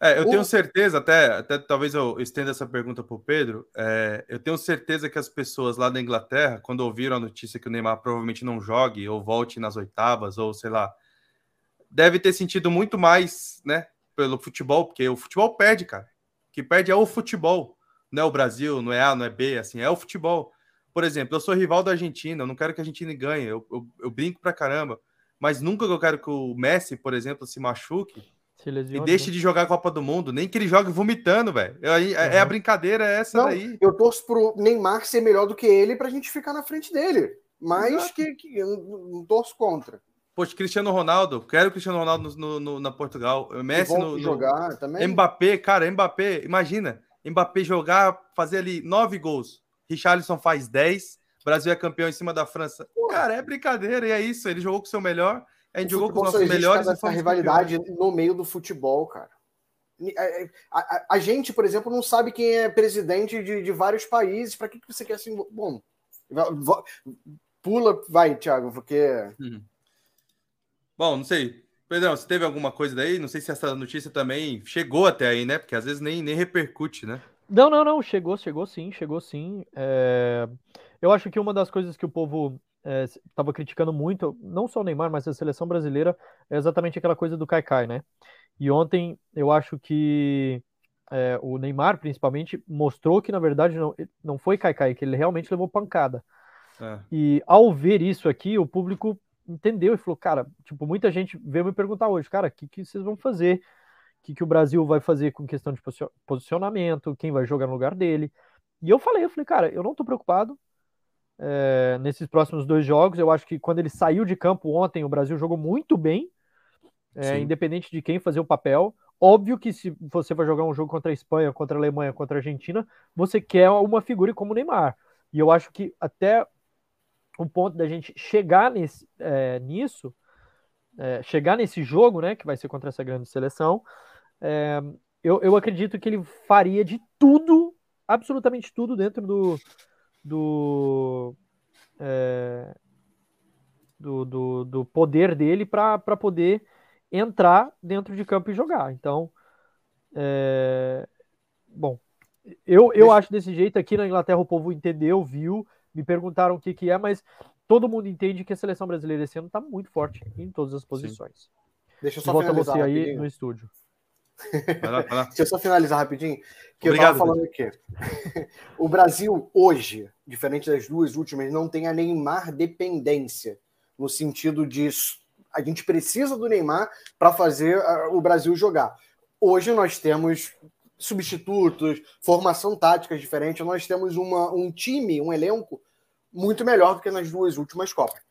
S1: É, eu
S3: O-
S1: tenho certeza, até, até talvez eu estenda essa pergunta para o Pedro. é, eu tenho certeza que as pessoas lá da Inglaterra, quando ouviram a notícia que o Neymar provavelmente não jogue ou volte nas oitavas, ou sei lá, deve ter sentido muito mais, né, pelo futebol, porque o futebol perde, cara. O que perde é o futebol, não é o Brasil, não é A, não é B, assim, é o futebol. Por exemplo, eu sou rival da Argentina, eu não quero que a Argentina ganhe, eu, eu, eu brinco pra caramba, mas nunca eu quero que o Messi, por exemplo, se machuque
S2: Se
S1: e
S2: lesiona,
S1: deixe
S2: né?
S1: de jogar a Copa do Mundo, nem que ele jogue vomitando, velho. Aí- É a
S2: Uhum.
S1: brincadeira é essa
S3: Não,
S1: daí.
S3: eu torço pro Neymar ser melhor do que ele pra gente ficar na frente dele. Mas que, que eu não, torço contra.
S1: Poxa, Cristiano Ronaldo, quero o Cristiano Ronaldo no, no- na Portugal. Messi no, no-
S3: jogar também.
S1: Mbappé, cara, Mbappé, imagina, Mbappé jogar, fazer ali nove gols. Richarlison faz 10, Brasil é campeão em cima da França. Cara, é brincadeira, e é isso. Ele jogou com o seu melhor, a gente jogou com os nossos melhores
S3: essa rivalidade no meio do futebol, cara. A, a- a gente, por exemplo, não sabe quem é presidente de, de vários países. Para que, que você quer assim? Bom, pula, vai, Thiago, porque
S1: Uhum. Bom, não sei. Pedrão, você teve alguma coisa daí? Não sei se essa notícia também chegou até aí, né? Porque às vezes nem, nem repercute, né?
S2: Não, não, não, chegou, chegou sim, chegou sim. É, Eu acho que uma das coisas que o povo estava criticando muito, não só o Neymar, mas a seleção brasileira, é exatamente aquela coisa do Caicai, né? E ontem eu acho que é, o Neymar, principalmente, mostrou que na verdade não, não foi Caicai, que ele realmente levou pancada.
S1: É.
S2: E ao ver isso aqui, o público entendeu e falou, cara, tipo, muita gente veio me perguntar hoje, cara, o que, que vocês vão fazer? O que, que o Brasil vai fazer com questão de posicionamento? Quem vai jogar no lugar dele? E eu falei, eu falei, cara, eu não tô preocupado é, nesses próximos dois jogos. Eu acho que quando ele saiu de campo ontem, o Brasil jogou muito bem, é, independente de quem fazer o papel. Óbvio que se você vai jogar um jogo contra a Espanha, contra a Alemanha, contra a Argentina, você quer uma figura como o Neymar. E eu acho que até o ponto da gente chegar nesse, é, nisso, chegar nesse jogo, né, que vai ser contra essa grande seleção, é, eu, eu acredito que ele faria de tudo, absolutamente tudo dentro do do, é, do, do, do poder dele para poder entrar dentro de campo e jogar. Então, é... bom, eu, eu acho desse jeito. Aqui na Inglaterra o povo entendeu, viu, me perguntaram o que, que é, mas todo mundo entende que a seleção brasileira esse ano está muito forte em todas as posições.
S3: Deixa eu só
S2: Volta você aí no estúdio.
S1: Vai lá, vai lá.
S3: Deixa eu só finalizar rapidinho. Que
S1: Obrigado,
S3: eu tava falando aqui. o Brasil, hoje, diferente das duas últimas, não tem a Neymar dependência. No sentido de a gente precisa do Neymar para fazer ah, o Brasil jogar. Hoje nós temos substitutos, formação tática diferente, nós temos uma, um time, um elenco muito melhor do que nas duas últimas Copas.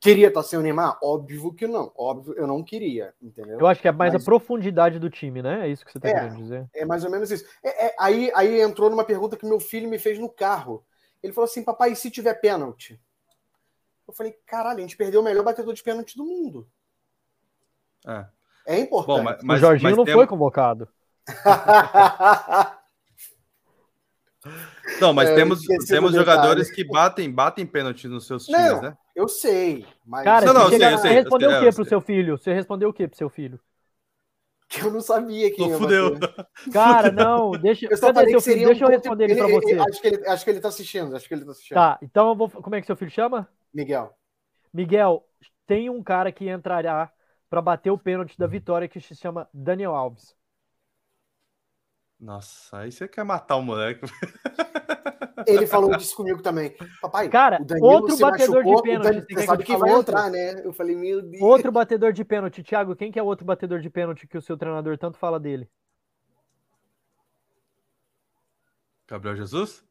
S3: Queria estar sem o Neymar? Óbvio que não. Óbvio, eu não queria, entendeu?
S2: Eu acho que é mais
S3: Mas-
S2: a profundidade do time, né? É isso que você está
S3: É.
S2: querendo dizer.
S3: É mais ou menos isso. É- é- aí, aí entrou numa pergunta que meu filho me fez no carro. Ele falou assim: papai, e se tiver pênalti? Eu falei: caralho, a gente perdeu o melhor batedor de pênalti do mundo.
S1: É.
S3: É importante.
S1: Bom, mas, mas,
S2: o Jorginho
S1: mas
S2: não
S1: tem-
S2: foi convocado.
S1: Não, mas
S3: É,
S1: temos, temos
S3: detalhe.
S1: jogadores que batem, batem pênalti nos seus times,
S3: Não,
S1: né?
S3: eu sei, mas
S2: Cara,
S1: Não, não,
S2: você,
S1: eu sei,
S2: chega-
S1: eu
S2: você
S1: sei, eu
S2: respondeu
S1: sei,
S2: o
S1: eu
S2: que pro seu filho? Você respondeu o que pro seu filho?
S3: que eu não sabia quem
S1: Pô,
S3: ia
S1: fudeu.
S2: Cara, não, deixa,
S3: Eu só falei
S2: seu
S3: que
S2: filho?
S3: seria
S2: Deixa eu
S3: um
S2: responder ele pra
S3: ele-
S2: você.
S3: ele- acho, que ele, acho que ele tá assistindo, acho que ele tá assistindo.
S2: Tá, então eu vou. Como é que seu filho chama?
S3: Miguel.
S2: Miguel, tem um cara que entrará pra bater o pênalti da vitória que se chama Daniel Alves.
S1: Nossa, aí você quer matar o moleque.
S3: Ele falou disso comigo também. Papai,
S2: Cara,
S3: o Danilo
S2: outro
S3: se
S2: batedor de
S3: machucou, o
S2: pênalti,
S3: Danilo-
S2: você
S3: sabe
S2: que
S3: vai
S2: outro?
S3: entrar, né? Eu falei, meu Deus.
S2: Outro batedor de pênalti. Thiago, quem que é outro batedor de pênalti que o seu treinador tanto fala dele?
S1: Gabriel Jesus?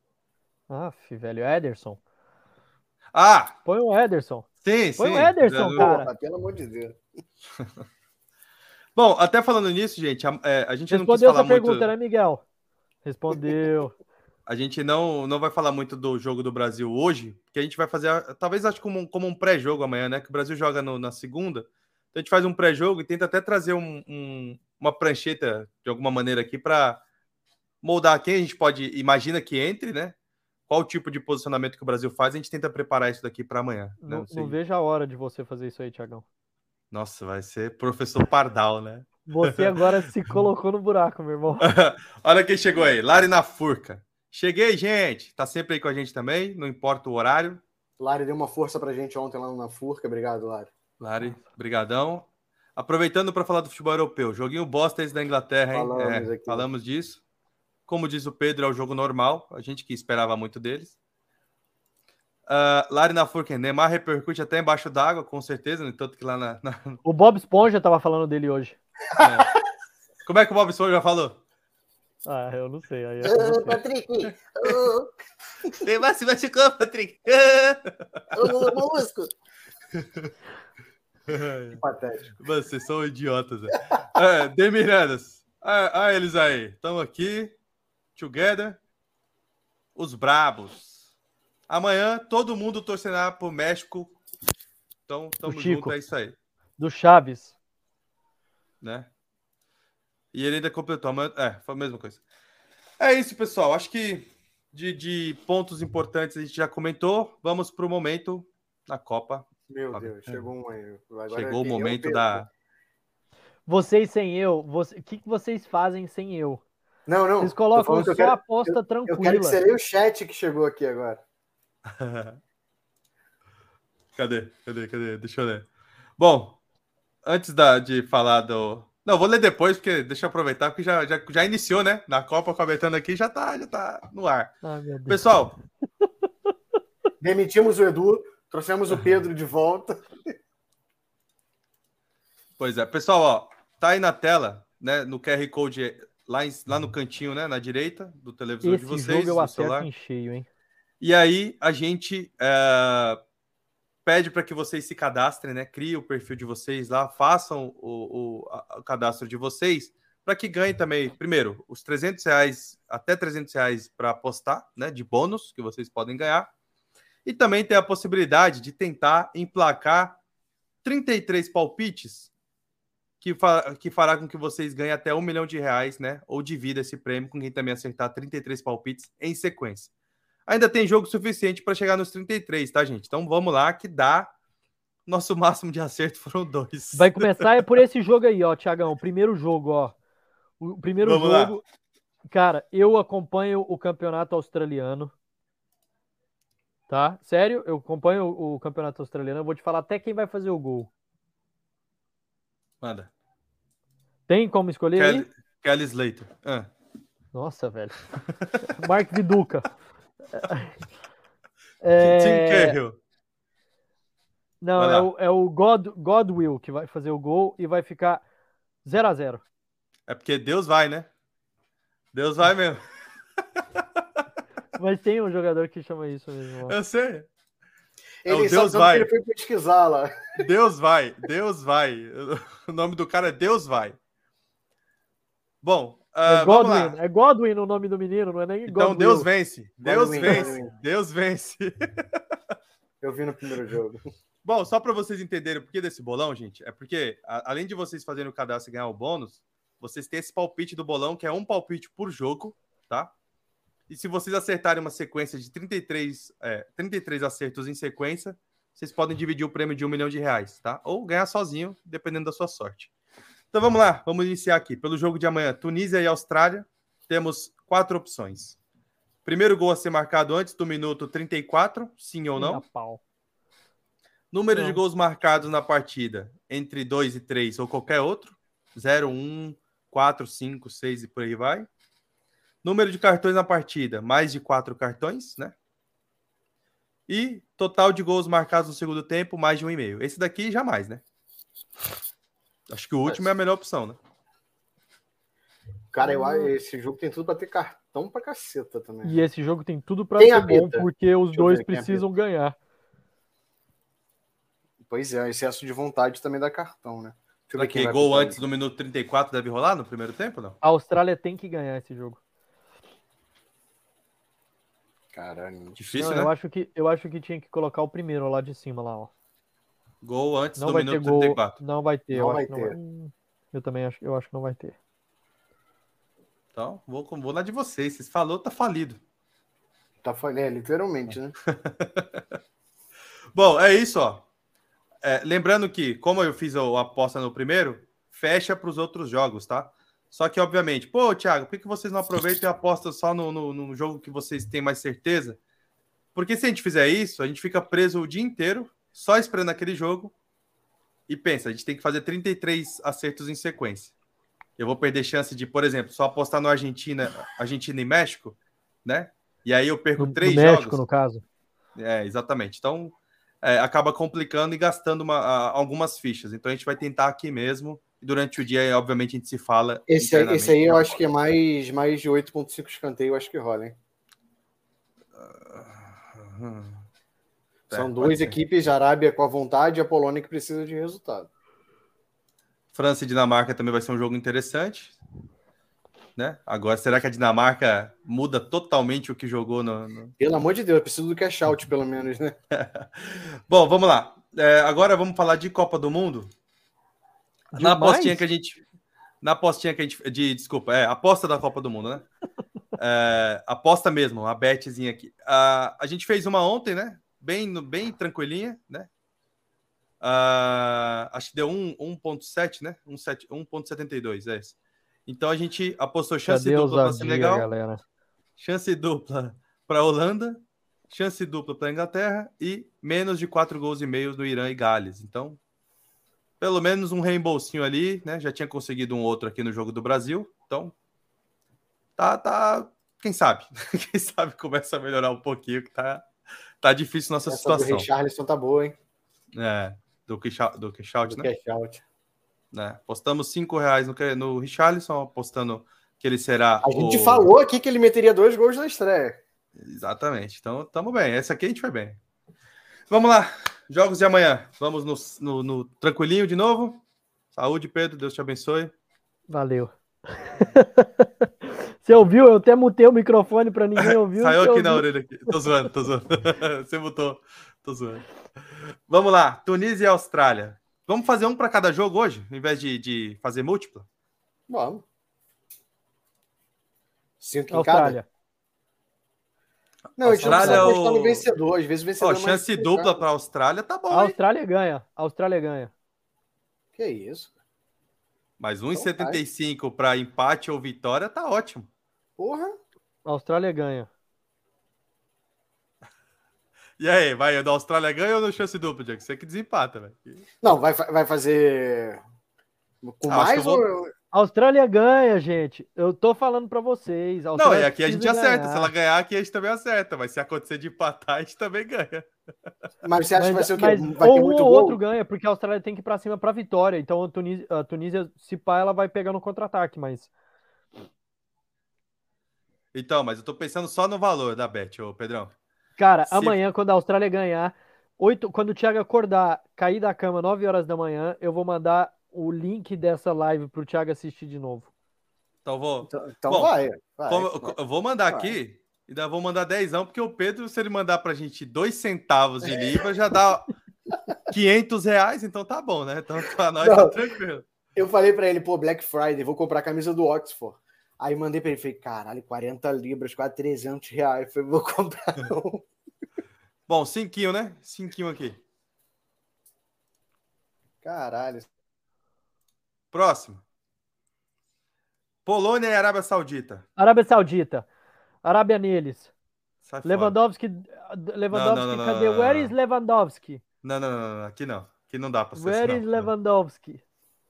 S2: Aff, velho, Ederson.
S1: Ah,
S2: Põe o Ederson.
S1: sim,
S2: Foi
S1: sim.
S2: o Ederson, cara.
S3: Pelo amor de Deus.
S1: Bom, até falando nisso, gente, a, é, a gente não quis
S2: Respondeu
S1: falar
S2: essa pergunta,
S1: muito.
S2: né, Miguel? Respondeu.
S1: A gente não, não vai falar muito do jogo do Brasil hoje, porque a gente vai fazer, talvez acho como um, como um pré-jogo amanhã, né? Que o Brasil joga no- na segunda. Então a gente faz um pré-jogo e tenta até trazer um- um- uma prancheta de alguma maneira aqui para moldar quem a gente pode, imagina que entre, né? Qual o tipo de posicionamento que o Brasil faz, a gente tenta preparar isso daqui para amanhã. né?
S2: Não,
S1: sei.
S2: não vejo a hora de você fazer isso aí, Thiagão.
S1: Nossa, vai ser professor Pardal, né?
S2: Você agora se colocou no buraco, meu irmão.
S1: Olha quem chegou aí, Lari na Furca. Cheguei, gente. Tá sempre aí com a gente também, não importa o horário.
S3: Lari deu uma força pra gente ontem lá na Furca. Obrigado, Lari.
S1: Lari, brigadão. Aproveitando para falar do futebol europeu, joguinho bosta esse da Inglaterra, hein?
S3: Falamos
S1: É,
S3: aqui.
S1: falamos disso. Como diz o Pedro, é o jogo normal, a gente que esperava muito deles. Ah, Lari na Furca, Neymar repercute até embaixo d'água, com certeza, no tanto que lá na, na-
S2: O Bob Esponja tava falando dele hoje.
S1: Como é que o Bob Esponja já falou?
S2: Ah, eu não sei. Aí é você.
S3: Patrick! Ô,
S1: Neymar se machucou, Patrick.
S3: ô, molusco! Que patético.
S1: Mano, vocês são idiotas, velho. É, De Mirandas. Ah, ah, eles aí. Estamos aqui. Together. Os brabos. Amanhã, todo mundo torcerá pro México. Então, tamo
S2: O Chico.
S1: junto, é isso aí.
S2: Do Chaves.
S1: Né? E ele ainda completou. Amanhã... É, foi a mesma coisa. É isso, pessoal. Acho que de, de pontos importantes a gente já comentou. Vamos pro momento na Copa.
S3: Meu Deus, chegou um aí. Agora
S1: Chegou o
S3: é
S1: momento da.
S2: Vocês sem eu, você- o que, que vocês fazem sem eu?
S3: Não, não.
S2: Vocês colocam só
S3: que eu quero-
S2: aposta
S3: Eu quero
S2: tranquila.
S3: que você leia o chat que chegou aqui agora.
S1: Cadê? Cadê? Cadê? Deixa eu ler. Bom, antes da, de falar do. Não, vou ler depois, porque deixa eu aproveitar, porque já, já, já iniciou, né? Na Copa comentando aqui, já tá, já tá no ar.
S2: Deus.
S1: Pessoal,
S3: Demitimos o Edu, trouxemos o Pedro de volta.
S1: pois é, pessoal, ó, tá aí na tela, né? No QR Code lá, em- lá no cantinho, né? Na direita do televisor
S2: Esse
S1: de vocês,
S2: jogo eu acerto
S1: celular.
S2: em cheio, hein?
S1: E aí a gente é, pede para que vocês se cadastrem, né? Criem o perfil de vocês lá, façam o, o- o cadastro de vocês para que ganhem também, primeiro, os 300 reais, até 300 reais para apostar, né? De bônus que vocês podem ganhar. E também tem a possibilidade de tentar emplacar 33 palpites que, fa- que fará com que vocês ganhem até um milhão de reais, né? Ou divida esse prêmio com quem também acertar 33 palpites em sequência. Ainda tem jogo suficiente para chegar nos 33, tá, gente? Então vamos lá, que dá. nosso máximo de acerto foram dois.
S2: Vai começar é por esse jogo aí, ó, Tiagão. Primeiro jogo, ó. O primeiro
S1: Vamos lá.
S2: jogo. Cara, eu acompanho o campeonato australiano. Tá? Sério, eu acompanho o campeonato australiano. Eu vou te falar até quem vai fazer o gol.
S1: Manda.
S2: Tem como escolher aí?
S1: Kelly, Kelly Slater. Ah.
S2: Nossa, velho. Mark Viduca.
S1: Tim
S2: É,
S1: Cahill.
S2: não, é o, é o God, Godwill que vai fazer o gol e vai ficar 0 a 0
S1: É porque Deus vai, né? Deus vai mesmo.
S2: Mas tem um jogador que chama isso mesmo. ó.
S1: Eu sei. É
S3: Ele
S1: Deus vai.
S3: que ele foi pesquisar lá.
S1: Deus vai. Deus vai. O nome do cara é Deus vai. Bom, ah,
S2: É
S1: lá.
S2: Godwin, é Godwin o nome do menino, não é nem
S1: Então
S2: Godwill.
S1: Deus vence. Deus
S3: Godwin,
S1: vence.
S3: Godwin.
S1: Deus vence.
S3: Eu vi no primeiro jogo.
S1: Bom, só para vocês entenderem o porquê desse bolão, gente, é porque, a- além de vocês fazerem o cadastro e ganhar o bônus, vocês têm esse palpite do bolão, que é um palpite por jogo, tá? E se vocês acertarem uma sequência de 33, é, 33 acertos em sequência, vocês podem dividir o prêmio de um milhão de reais, tá? Ou ganhar sozinho, dependendo da sua sorte. Então vamos lá, vamos iniciar aqui. Pelo jogo de amanhã, Tunísia e Austrália, temos quatro opções. Primeiro gol a ser marcado antes do minuto 34, sim ou não? Número de
S2: Não.
S1: gols marcados na partida entre 2 e 3 ou qualquer outro. 0, 1, 4, 5, 6 e por aí vai. Número de cartões na partida, mais de 4 cartões, né? E total de gols marcados no segundo tempo, mais de um e meio. Esse daqui jamais, né? Acho que o último é a melhor opção, né?
S3: Cara, eu, acho- esse jogo tem tudo pra ter cartão pra caceta também.
S2: E esse jogo tem tudo pra
S3: Quem
S2: ser bom, porque os
S3: Deixa
S2: dois precisam ganhar.
S3: Pois é, excesso de vontade também dá cartão, né? Deixa
S1: Aqui,
S3: vai
S1: gol antes do minuto 34 deve rolar no primeiro tempo, não?
S2: A Austrália tem que ganhar esse jogo.
S3: Caralho.
S1: Difícil,
S2: Não,
S1: né?
S2: eu, acho que, eu acho que tinha que colocar o primeiro lá de cima, lá, ó.
S1: Gol antes
S2: Não
S1: do
S2: vai ter
S1: minuto
S2: gol.
S1: 34.
S2: Não vai ter.
S3: Não
S2: eu
S3: vai
S2: acho que
S3: ter.
S2: Hum, Eu também acho, eu acho que não vai ter.
S1: Então, vou, vou na de vocês. Vocês falou, tá falido.
S3: Tá falhando, é, literalmente, né?
S1: Bom, é isso, ó. É, lembrando que, como eu fiz a aposta no primeiro, fecha para os outros jogos, tá? Só que, obviamente, pô, Thiago, por que, que vocês não aproveitam e apostam só no, no, no jogo que vocês têm mais certeza? Porque se a gente fizer isso, a gente fica preso o dia inteiro, só esperando aquele jogo. E pensa, a gente tem que fazer 33 acertos em sequência. Eu vou perder chance de, por exemplo, só apostar no Argentina, Argentina e México, né? E aí eu perco
S2: No, no
S1: três
S2: México,
S1: jogos.
S2: no caso.
S1: É, exatamente. Então, é, acaba complicando e gastando uma- a- algumas fichas. Então, a gente vai tentar aqui mesmo. E durante o dia, obviamente, a gente se fala.
S3: Esse aí, esse aí eu acho que é mais, mais de 8.5 escanteio, eu acho que rola, hein?
S1: Uhum. É,
S3: São
S1: pode
S3: duas equipes, a Arábia com a vontade e a Polônia que precisa de resultado.
S1: França e Dinamarca também vai ser um jogo interessante. Né? Agora, será que a Dinamarca muda totalmente o que jogou no. no-
S3: Pelo amor de Deus, eu preciso do cash out, pelo menos, né?
S1: Bom, vamos lá. É, agora vamos falar de Copa do Mundo. Na apostinha que a gente. Na apostinha que a gente. De, desculpa, é, aposta da Copa do Mundo, né? É, aposta mesmo, a betzinha aqui. Ah, a gente fez uma ontem, né? Bem, bem tranquilinha, né? Ah, acho que deu um- 1,7, né? 1,7 1,72, é isso. Então a gente apostou chance
S2: Cadê
S1: dupla para Senegal,
S2: galera?
S1: chance dupla para Holanda, chance dupla para Inglaterra e menos de 4 gols e meio no Irã e Gales. Então, pelo menos um reembolsinho ali, né? Já tinha conseguido um outro aqui no jogo do Brasil. Então, tá, tá. Quem sabe? Quem sabe começa a melhorar um pouquinho, que tá, tá difícil nossa
S3: Essa do
S1: situação.
S3: Richarlison tá boa, hein?
S1: É, do cash out, do cash out,
S3: Do
S1: né?
S3: cash out.
S1: né? Apostamos 5 reais no, que- no Richarlison, apostando que ele será.
S3: A gente
S1: o-
S3: falou aqui que ele meteria dois gols na estreia.
S1: Exatamente. Então, tamo bem. Essa aqui a gente foi bem. Vamos lá. Jogos de amanhã. Vamos no, no- no tranquilinho de novo. Saúde, Pedro. Deus te abençoe.
S2: Valeu. Você ouviu? Eu até mutei o microfone para ninguém ouvir.
S1: Saiu aqui na
S2: ouviu.
S1: orelha. Aqui. Tô zoando, tô zoando. Você botou. Tô zoando. Vamos lá. Tunísia e Austrália. Vamos fazer um para cada jogo hoje, ao invés de, de fazer múltipla?
S3: Vamos. Cinco em cada.
S2: Austrália.
S3: Não, a gente não
S1: Austrália
S3: precisa
S1: é
S3: no
S1: o-
S3: vencedor. Às vezes o vencedor
S1: Ó,
S3: é
S1: chance
S3: complicado.
S1: dupla para a Austrália tá
S2: A
S1: bom, hein?
S2: Austrália ganha. A Austrália ganha.
S3: Que isso?
S1: Mas
S3: Então
S1: 1,75 para empate ou vitória tá ótimo.
S3: Porra.
S2: A Austrália ganha.
S1: E aí, vai, o da Austrália ganha ou no chance dupla, Diego? Você que desempata, velho.
S3: Não, vai, vai fazer. Com
S1: Ah,
S3: mais
S1: vou-
S3: ou.
S2: Austrália ganha, gente. Eu tô falando pra vocês. A
S1: Não, e aqui a gente
S2: precisa
S1: acerta.
S2: ganhar.
S1: Se ela ganhar, aqui a gente também acerta. Mas se acontecer de empatar, a gente também ganha.
S3: Mas você acha que vai
S2: Mas,
S3: ser o quê?
S2: mas
S3: vai
S2: ou
S3: ter
S2: um
S3: muito
S2: ou outro ganha, porque a Austrália tem que ir pra cima pra vitória. Então a Tunísia, a Tunísia se pá, ela vai pegar no contra-ataque, mas
S1: Então, mas eu tô pensando só no valor da Bet, ô Pedrão.
S2: Cara,
S1: Se-
S2: amanhã, quando a Austrália ganhar, oito, quando o Thiago acordar, cair da cama 9 horas da manhã, eu vou mandar o link dessa live pro Thiago assistir de novo.
S1: Então vou.
S3: Então, então
S1: Bom,
S3: vai. vai,
S1: como-
S3: vai.
S1: eu vou mandar
S3: Vai.
S1: aqui. Ainda vou mandar dezão, porque o Pedro, se ele mandar pra gente dois centavos de libra, já dá 500 reais, então tá bom, né? Então pra nós tá
S3: Não.
S1: tranquilo.
S3: Eu falei pra ele, pô, Black Friday, vou comprar a camisa do Oxford. Aí mandei pra ele, falei, caralho, 40 libras, quase 300 reais. Falei, vou comprar não.
S1: Bom, cinquinho, né? Cinquinho aqui.
S3: Caralho.
S1: Próximo. Polônia e Arábia Saudita.
S2: Arábia Saudita. Arábia neles.
S1: Sai.
S2: Lewandowski. Lewandowski,
S1: não, não,
S2: cadê?
S1: não, não,
S2: Where
S1: não.
S2: is Lewandowski?
S1: Não, não, não, não, aqui não. Aqui não dá pra ser
S2: Where
S1: assim,
S2: is
S1: não.
S2: Lewandowski?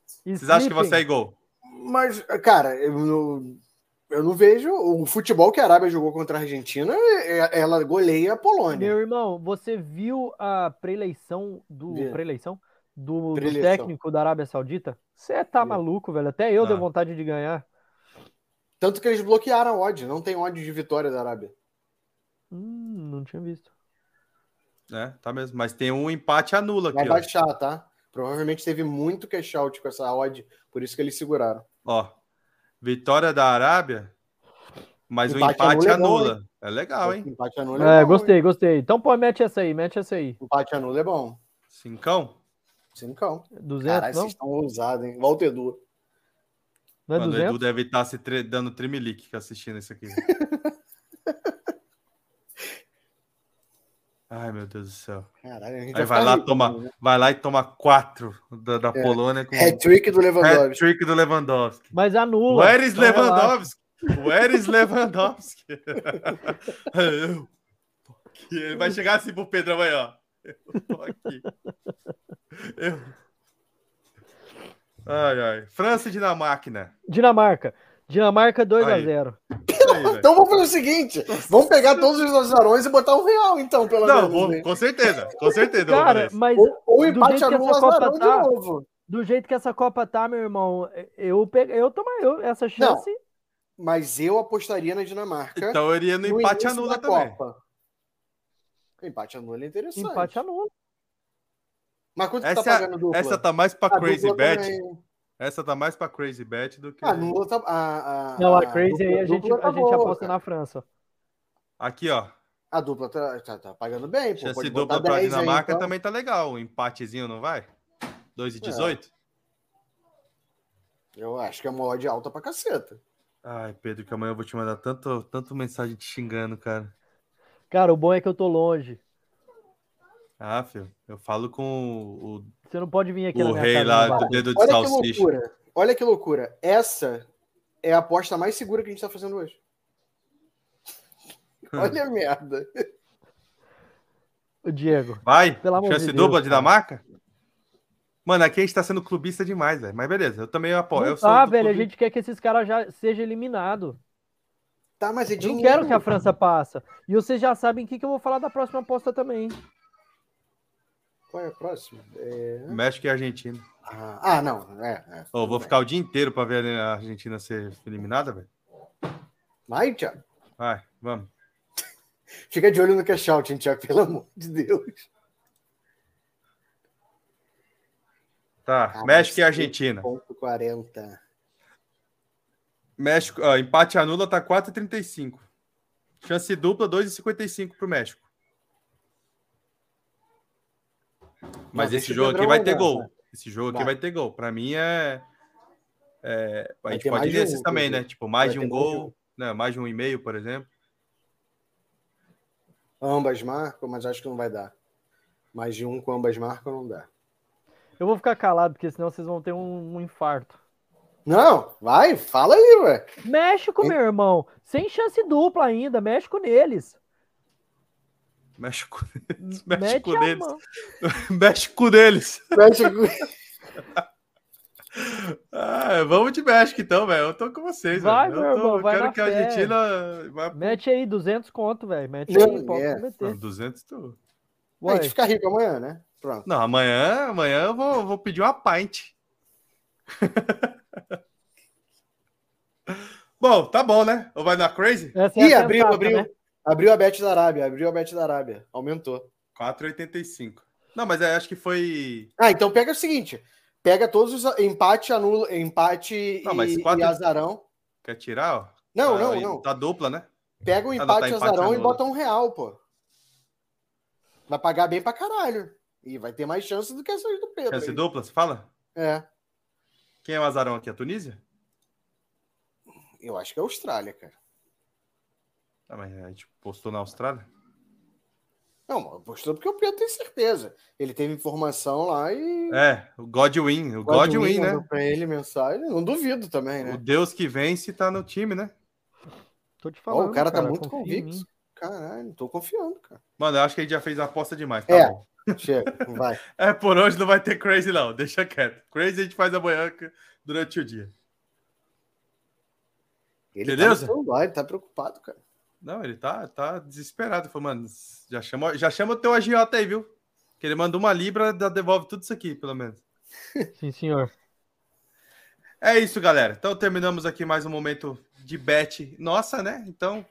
S1: Vocês acham que vai sair gol?
S3: Mas, cara, eu não, eu não vejo o futebol que a Arábia jogou contra a Argentina, é- ela goleia a Polônia.
S2: Meu irmão, você viu a preeleição do
S3: Vi.
S2: preeleição do, do técnico da Arábia Saudita? Você tá maluco, velho? Até eu
S1: Ah.
S2: dei vontade de ganhar.
S3: Tanto que eles bloquearam a odd, não tem odd de vitória da Arábia.
S2: Hum, não tinha visto.
S1: É, tá mesmo. Mas tem um empate anula
S3: Vai
S1: aqui, ó.
S3: baixar, tá? Provavelmente teve muito cash out com essa odd, por isso que eles seguraram.
S1: Ó, vitória da Arábia, mas
S3: Empate
S1: o empate
S3: anula é
S1: anula. É legal, hein?
S3: Empate anula
S2: É,
S3: bom,
S2: gostei,
S3: hein?
S2: gostei. Então, pô, mete essa aí, mete essa aí.
S3: Empate anula é bom.
S1: Cincão?
S3: Cincão.
S2: 200,
S3: Caralho,
S2: não?
S3: vocês estão ousados, hein? Volta, Edu.
S2: Não é
S1: Mano, o Edu
S2: 200?
S1: deve estar se tre- dando trimelique assistindo isso aqui. Ai, meu Deus do céu.
S3: Caralho, a gente
S1: Aí vai
S3: ficar
S1: lá,
S3: rico,
S1: toma,
S3: né?
S1: vai lá e toma quatro da, da
S3: É.
S1: Polônia com
S3: Hat-trick do Lewandowski.
S1: hat-trick do Lewandowski.
S2: Mas anula.
S1: Where is
S2: então.
S1: Lewandowski? Where is Lewandowski? Ele vai chegar assim pro aí, ó. Eu tô aqui. Eu... Ai, ai. França e Dinamarca.
S2: Dinamarca. Dinamarca 2 a
S1: Aí.
S2: 0
S1: Isso aí, velho.
S3: Então vamos fazer o seguinte: vamos pegar todos os azarões e botar um real, então, pelo
S1: Não,
S3: menos.
S1: vou,
S3: né?
S1: com certeza. Com certeza.
S2: Cara, mas
S3: Ou, ou empate anula
S2: essa Copa
S3: azarão de
S2: tá-
S3: novo.
S2: do jeito que essa Copa tá, meu irmão, eu peguei, eu tomo eu, essa chance.
S3: Mas eu apostaria na Dinamarca.
S1: Então eu iria no
S3: no
S1: empate anula também.
S3: Copa. Empate anula é interessante.
S2: Empate anula.
S3: Mas quanto que
S1: Essa,
S3: tá pagando dupla?
S1: essa tá mais pra
S3: A
S1: Crazy Bet.
S3: também.
S1: Essa tá mais pra Crazy Bet do que.
S3: Ah, tá. A, a,
S2: Não, a Crazy
S3: dupla-
S2: aí a gente,
S3: tá
S2: a gente
S3: boa,
S2: aposta
S3: cara.
S2: na França.
S1: Aqui, ó.
S3: A dupla tá, tá, tá pagando bem, pô.
S1: Chance
S3: botar
S1: dupla pra
S3: 10 aí,
S1: Dinamarca
S3: então.
S1: também tá legal. Um empatezinho, não vai? 2 e 18?
S3: Eu acho que é uma odd alta pra caceta.
S1: Ai, Pedro, que amanhã eu vou te mandar tanto, tanto mensagem te xingando, cara.
S2: Cara, o bom é que eu tô longe.
S1: Ah, filho, eu falo com o,
S2: Você não pode vir aqui na
S1: o
S2: minha
S1: rei
S2: casa
S1: lá
S2: me
S1: do dedo de
S3: Olha que
S1: salsicha.
S3: loucura. Olha que loucura. Essa é a aposta mais segura que a gente tá fazendo hoje.
S1: Hum.
S3: Olha a merda.
S2: O Diego.
S1: Vai,
S2: Pelo amor
S1: chance
S2: de
S1: dupla
S2: Deus,
S1: Dinamarca? Mano, aqui a gente tá sendo clubista demais, velho. Mas beleza, eu também apoio.
S2: Tá,
S1: do
S2: velho. A gente quer que esses caras já sejam eliminados.
S3: Tá, mas é
S2: Eu não
S3: dinheiro.
S2: quero que a França passa. E vocês já sabem o que, que eu vou falar da próxima aposta também.
S3: Qual é a próxima? É...
S1: México e Argentina.
S3: Ah, ah, não. É, é.
S1: Ô, vou ficar o dia inteiro pra ver a Argentina ser eliminada, velho.
S3: Vai, Thiago.
S1: Vai, vamos.
S3: Fica de olho no cash out, hein, Thiago, pelo amor de Deus.
S1: Tá,
S3: Cara,
S1: México e Argentina.
S3: Ponto 40.
S1: México, ó, empate anula tá 4,35. Chance dupla 2,55 pro México. Mas
S3: Não,
S1: esse jogo aqui vai ter gol.
S3: né?
S1: Esse jogo aqui
S3: Vai.
S1: vai ter gol. Pra mim é. é a gente pode
S3: mais
S1: ir
S3: de um,
S1: também, né? Tipo, mais
S3: Vai
S1: de um
S3: de
S1: gol, né? mais de um e meio, por exemplo.
S3: Ambas marcam, mas acho que não vai dar. Mais de um com ambas marcam não dá.
S2: Eu vou ficar calado, porque senão vocês vão ter um, um infarto.
S3: Não, vai, fala aí, ué.
S2: México, meu irmão. Sem chance dupla ainda. México neles.
S1: México,
S2: Mete
S1: México
S2: a
S1: deles.
S2: mão.
S1: México deles.
S3: México.
S1: Ah, vamos de México então, velho. Eu tô com vocês,
S2: Vai,
S1: velho.
S2: meu
S1: Eu tô-
S2: irmão,
S1: eu
S2: vai
S1: quero
S2: na
S1: que a
S2: fé.
S1: Argentina vá
S2: Mete aí 200 conto, velho. Mete
S3: Não,
S2: aí, pode
S3: é.
S1: Não,
S2: meter.
S1: 200 tu...
S3: A
S2: Ué,
S3: gente fica rico amanhã, né? Pronto.
S1: Não, amanhã, amanhã eu vou, vou pedir uma pint. bom, tá bom, né? Ou vai na Crazy?
S2: essa é
S3: Ih,
S2: a
S3: abriu,
S2: sensata,
S3: abriu.
S2: né?
S3: Abriu a bet da Arábia, abriu a bet da Arábia. Aumentou.
S1: 4,85. Não, mas é, acho que foi.
S3: Ah, então pega o seguinte: pega todos os empate, anula, empate
S1: Não,
S3: e,
S1: quatro-
S3: e azarão.
S1: Quer tirar, ó?
S3: Não,
S1: Tá-
S3: não, não.
S1: Tá dupla, né?
S3: Pega o
S1: Ah, não,
S3: empate,
S1: tá
S3: e
S1: empate,
S3: azarão e bota um real, pô. Vai pagar bem pra caralho. E vai ter mais chance do que essas do Pedro.
S1: Chance
S3: aí.
S1: dupla, você fala?
S3: É,
S1: Quem é o azarão aqui? A Tunísia?
S3: eu acho que é a Austrália, cara.
S1: Ah, mas a gente postou na Austrália.
S3: Não, apostou porque o Pedro tem certeza. Ele teve informação lá e.
S1: É, o Godwin. O Godwin, né?
S3: Pra ele mensagem. Não duvido também,
S1: O
S3: né?
S1: Deus que vence tá no time, né?
S2: Tô te falando.
S3: o cara tá muito convicto. Caralho, tô confiando, cara.
S1: Mano, eu acho que a gente já fez a aposta demais, tá
S3: É.
S1: bom.
S3: Chega, vai.
S1: É, por hoje não vai ter crazy, não. Deixa quieto. Crazy a gente faz amanhã durante o dia.
S3: Ele
S1: Beleza?
S3: tá no celular, ele tá preocupado, cara.
S1: Não, ele tá, tá desesperado. Falou, mano, já chama, já chama o teu agiota aí, viu? Que ele mandou uma libra, dá- devolve tudo isso aqui, pelo menos.
S2: Sim, senhor.
S1: É isso, galera. Então terminamos aqui mais um momento de bet nossa, né? Então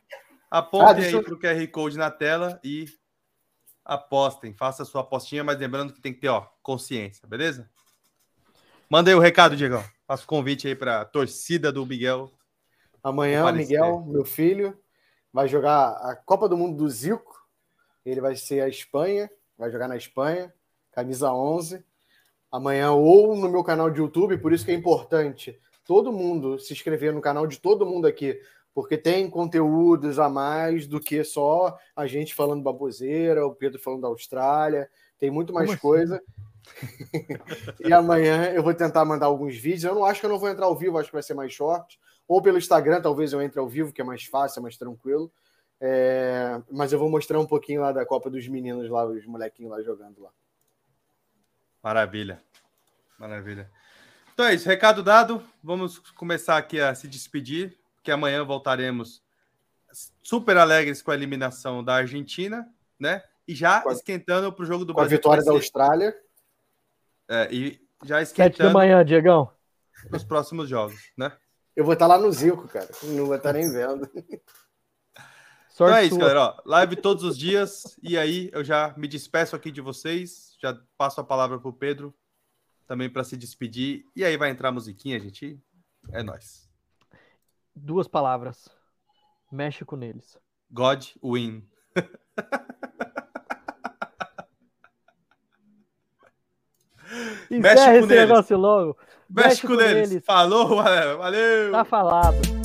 S1: apontem
S3: Ah, deixa
S1: aí
S3: eu-
S1: pro QR Code na tela e apostem. Faça a sua apostinha, mas lembrando que tem que ter, ó, consciência, beleza? Manda aí o recado, Diegão. Faça o convite aí pra torcida do Miguel.
S3: Amanhã. Miguel, meu filho, vai jogar a Copa do Mundo do Zico. Ele vai ser a Espanha, vai jogar na Espanha, camisa 11. Amanhã ou no meu canal de YouTube, por isso que é importante todo mundo se inscrever no canal de todo mundo aqui, porque tem conteúdos a mais do que só a gente falando baboseira, o Pedro falando da Austrália, tem muito mais
S2: Como assim?
S3: coisa. e amanhã eu vou tentar mandar alguns vídeos. Eu não acho que eu não vou entrar ao vivo, acho que vai ser mais short. Ou pelo Instagram, talvez eu entre ao vivo, que é mais fácil, é mais tranquilo. É, Mas eu vou mostrar um pouquinho lá da Copa dos Meninos, lá, os molequinhos lá jogando lá.
S1: Maravilha. Maravilha. Então é isso, recado dado. Vamos começar aqui a se despedir, porque amanhã voltaremos super alegres com a eliminação da Argentina, né? E já
S3: a-
S1: esquentando para o jogo do
S3: Com a
S1: Brasil.
S3: vitória
S1: que
S3: da Austrália.
S1: É, e já
S2: Sete da
S1: esquentando
S2: manhã, Diegão.
S1: nos próximos jogos, né?
S3: Eu vou estar lá no Zico, cara. Não vou estar nem vendo.
S2: Sorte
S1: Então é isso,
S2: sua.
S1: galera. Ó, live todos os dias. E aí eu já me despeço aqui de vocês. Já passo a palavra para o Pedro também para se despedir. E aí vai entrar a musiquinha, gente. É nóis.
S2: Duas palavras. México neles.
S1: God win.
S2: Encerra esse
S1: neles.
S2: negócio logo.
S1: México,
S2: México
S1: neles.
S2: neles.
S1: Falou, valeu. valeu.
S2: Tá falado.